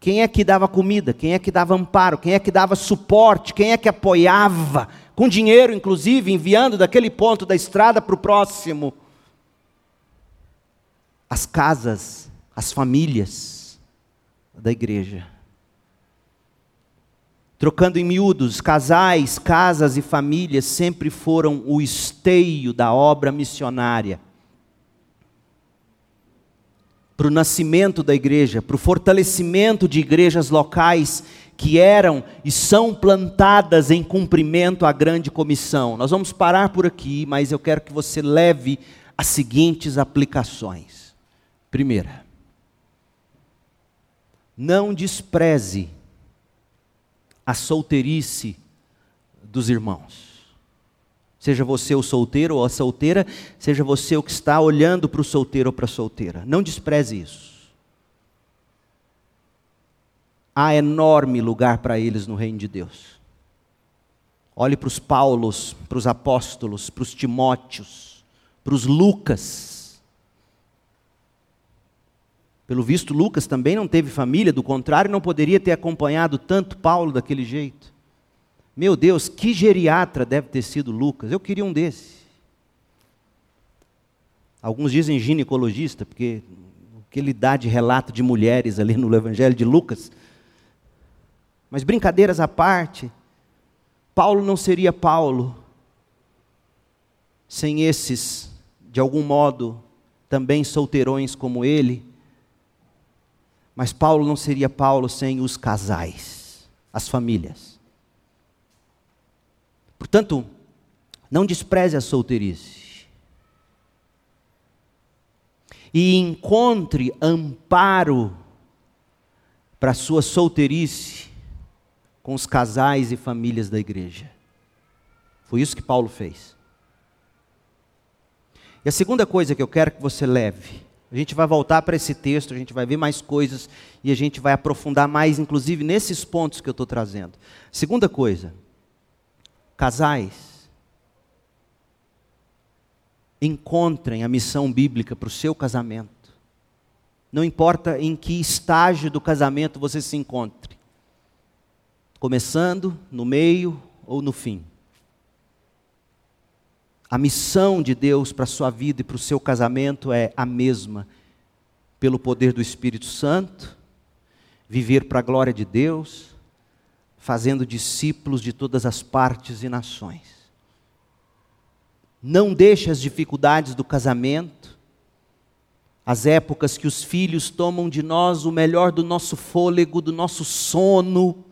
Quem é que dava comida? Quem é que dava amparo? Quem é que dava suporte? Quem é que apoiava? Com dinheiro, inclusive, enviando daquele ponto da estrada para o próximo. As casas, as famílias da igreja. Trocando em miúdos, casais, casas e famílias sempre foram o esteio da obra missionária. Para o nascimento da igreja, para o fortalecimento de igrejas locais que eram e são plantadas em cumprimento à grande comissão. Nós vamos parar por aqui, mas eu quero que você leve as seguintes aplicações. Primeira, não despreze a solteirice dos irmãos. Seja você o solteiro ou a solteira, seja você o que está olhando para o solteiro ou para a solteira. Não despreze isso. Há enorme lugar para eles no reino de Deus. Olhe para os Paulos, para os apóstolos, para os Timóteos, para os Lucas. Pelo visto, Lucas também não teve família, do contrário, não poderia ter acompanhado tanto Paulo daquele jeito. Meu Deus, que geriatra deve ter sido Lucas. Eu queria um desse. Alguns dizem ginecologista, porque o que ele dá de relato de mulheres ali no Evangelho de Lucas. Mas brincadeiras à parte, Paulo não seria Paulo sem esses, de algum modo, também solteirões como ele mas Paulo não seria Paulo sem os casais, as famílias. Portanto, não despreze a solteirice. E encontre amparo para a sua solteirice com os casais e famílias da igreja. Foi isso que Paulo fez. E a segunda coisa que eu quero que você leve a gente vai voltar para esse texto, a gente vai ver mais coisas e a gente vai aprofundar mais, inclusive nesses pontos que eu estou trazendo. Segunda coisa, casais, encontrem a missão bíblica para o seu casamento. Não importa em que estágio do casamento você se encontre, começando, no meio ou no fim. A missão de Deus para a sua vida e para o seu casamento é a mesma. Pelo poder do Espírito Santo, viver para a glória de Deus, fazendo discípulos de todas as partes e nações. Não deixe as dificuldades do casamento, as épocas que os filhos tomam de nós o melhor do nosso fôlego, do nosso sono.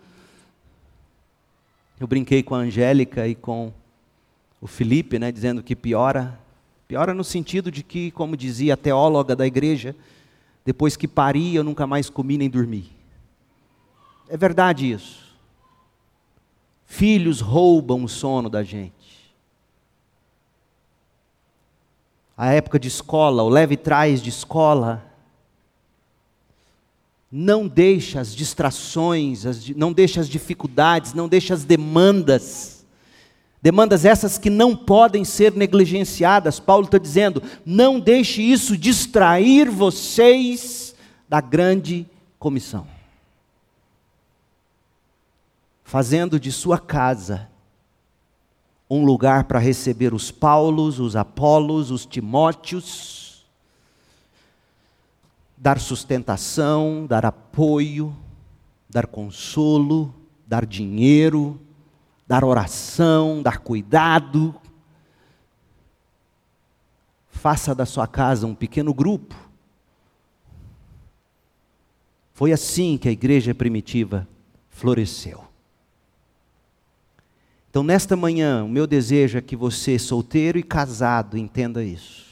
Eu brinquei com a Angélica e com o Felipe, né, dizendo que piora. Piora no sentido de que, como dizia a teóloga da igreja, depois que pari, eu nunca mais comi nem dormi. É verdade isso. Filhos roubam o sono da gente. A época de escola, o leve trás de escola, não deixa as distrações, as, não deixa as dificuldades, não deixa as demandas Demandas essas que não podem ser negligenciadas. Paulo está dizendo: não deixe isso distrair vocês da grande comissão. Fazendo de sua casa um lugar para receber os Paulos, os Apolos, os Timóteos, dar sustentação, dar apoio, dar consolo, dar dinheiro, dar oração, dar cuidado. Faça da sua casa um pequeno grupo. Foi assim que a igreja primitiva floresceu. Então, nesta manhã, o meu desejo é que você, solteiro e casado, entenda isso.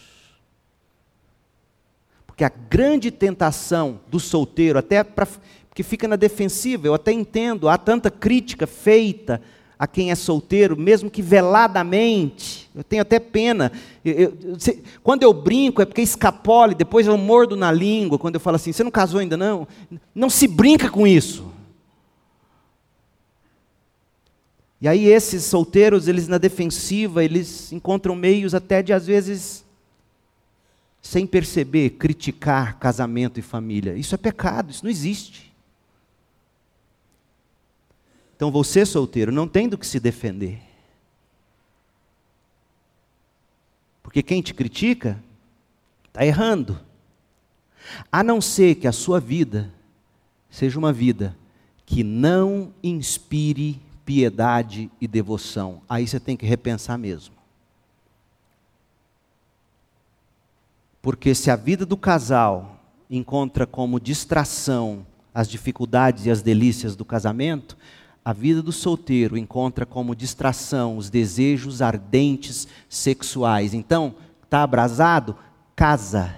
Porque a grande tentação do solteiro, até para que fica na defensiva, eu até entendo, há tanta crítica feita a quem é solteiro, mesmo que veladamente, eu tenho até pena. Eu, eu, quando eu brinco é porque escapole, depois eu mordo na língua, quando eu falo assim, você não casou ainda não? Não se brinca com isso. E aí esses solteiros, eles na defensiva, eles encontram meios até de às vezes sem perceber criticar casamento e família. Isso é pecado, isso não existe. Então você solteiro não tem do que se defender. Porque quem te critica está errando. A não ser que a sua vida seja uma vida que não inspire piedade e devoção. Aí você tem que repensar mesmo. Porque se a vida do casal encontra como distração as dificuldades e as delícias do casamento, a vida do solteiro encontra como distração os desejos ardentes sexuais. Então, está abrasado? Casa.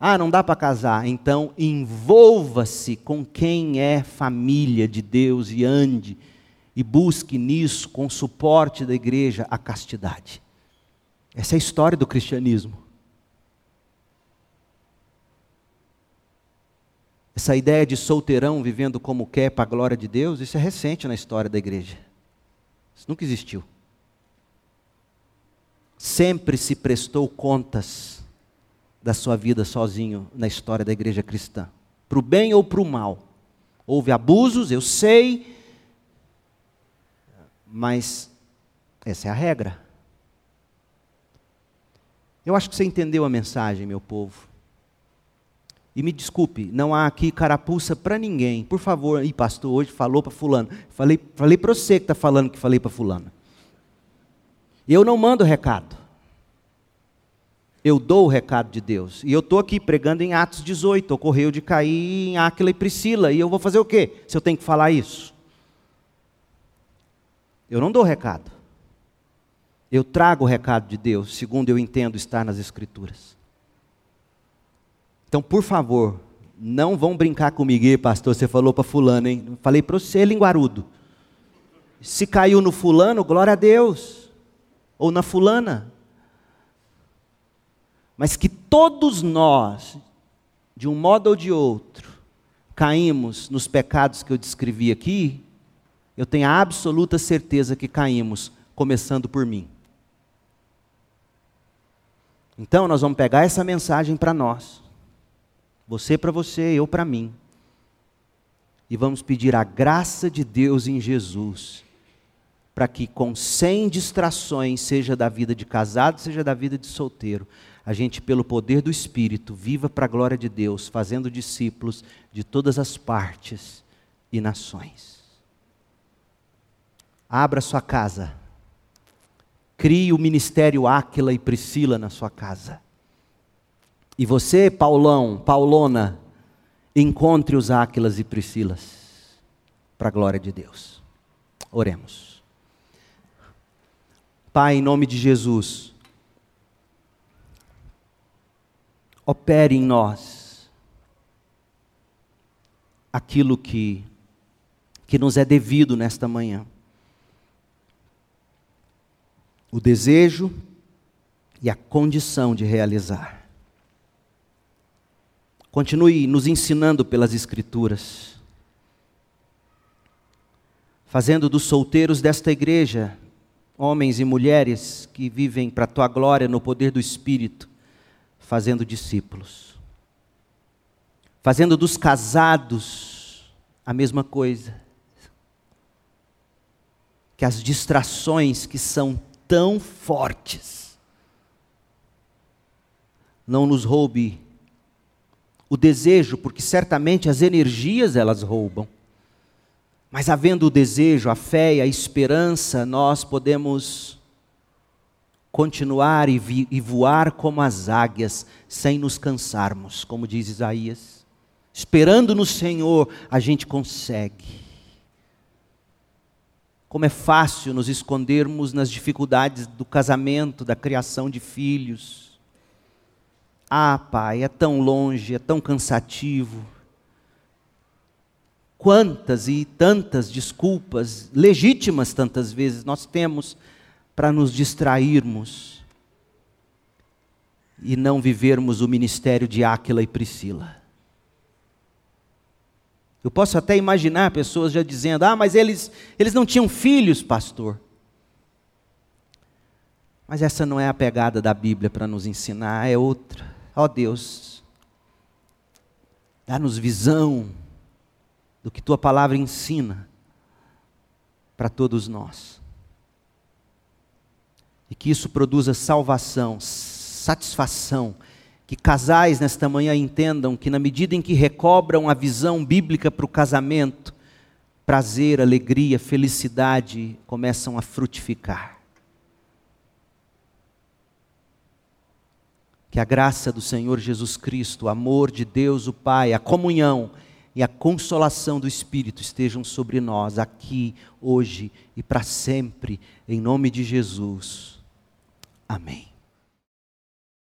Ah, não dá para casar. Então, envolva-se com quem é família de Deus e ande e busque nisso, com o suporte da igreja, a castidade. Essa é a história do cristianismo. Essa ideia de solteirão vivendo como quer para a glória de Deus, isso é recente na história da igreja. Isso nunca existiu. Sempre se prestou contas da sua vida sozinho na história da igreja cristã, para o bem ou para o mal. Houve abusos, eu sei, mas essa é a regra. Eu acho que você entendeu a mensagem, meu povo. E me desculpe, não há aqui carapuça para ninguém. Por favor, e pastor, hoje falou para fulano. Falei, falei para você que está falando que falei para fulano. Eu não mando recado eu dou o recado de Deus. E eu estou aqui pregando em Atos 18, ocorreu de cair em Áquila e Priscila, e eu vou fazer o quê se eu tenho que falar isso? Eu não dou recado. Eu trago o recado de Deus, segundo eu entendo estar nas Escrituras. Então, por favor, não vão brincar comigo, pastor, você falou para fulano, hein? Falei para você, linguarudo. Se caiu no fulano, glória a Deus. Ou na fulana, mas que todos nós, de um modo ou de outro, caímos nos pecados que eu descrevi aqui, eu tenho a absoluta certeza que caímos, começando por mim. Então nós vamos pegar essa mensagem para nós, você para você, eu para mim, e vamos pedir a graça de Deus em Jesus, para que com sem distrações, seja da vida de casado, seja da vida de solteiro, a gente, pelo poder do Espírito, viva para a glória de Deus, fazendo discípulos de todas as partes e nações. Abra sua casa. Crie o ministério Áquila e Priscila na sua casa. E você, Paulão, Paulona, encontre os Áquilas e Priscilas para a glória de Deus. Oremos. Pai, em nome de Jesus, opere em nós aquilo que, que nos é devido nesta manhã. O desejo e a condição de realizar. Continue nos ensinando pelas Escrituras, fazendo dos solteiros desta igreja homens e mulheres que vivem para a tua glória no poder do Espírito, fazendo discípulos. Fazendo dos casados a mesma coisa. Que as distrações que são tão fortes não nos roube o desejo, porque certamente as energias elas roubam. Mas havendo o desejo, a fé e a esperança, nós podemos continuar e, vi, e voar como as águias, sem nos cansarmos, como diz Isaías. Esperando no Senhor, a gente consegue. como é fácil nos escondermos nas dificuldades do casamento, da criação de filhos. Ah, Pai, é tão longe, é tão cansativo. Quantas e tantas desculpas, legítimas tantas vezes, nós temos para nos distrairmos e não vivermos o ministério de Áquila e Priscila. Eu posso até imaginar pessoas já dizendo: ah, mas eles, eles não tinham filhos, pastor. Mas essa não é a pegada da Bíblia para nos ensinar, é outra. Ó oh, Deus, dá-nos visão do que tua palavra ensina para todos nós. E que isso produza salvação, satisfação que casais nesta manhã entendam que, na medida em que recobram a visão bíblica para o casamento, prazer, alegria, felicidade começam a frutificar. Que a graça do Senhor Jesus Cristo, o amor de Deus o Pai, a comunhão e a consolação do Espírito estejam sobre nós, aqui, hoje e para sempre, em nome de Jesus. Amém.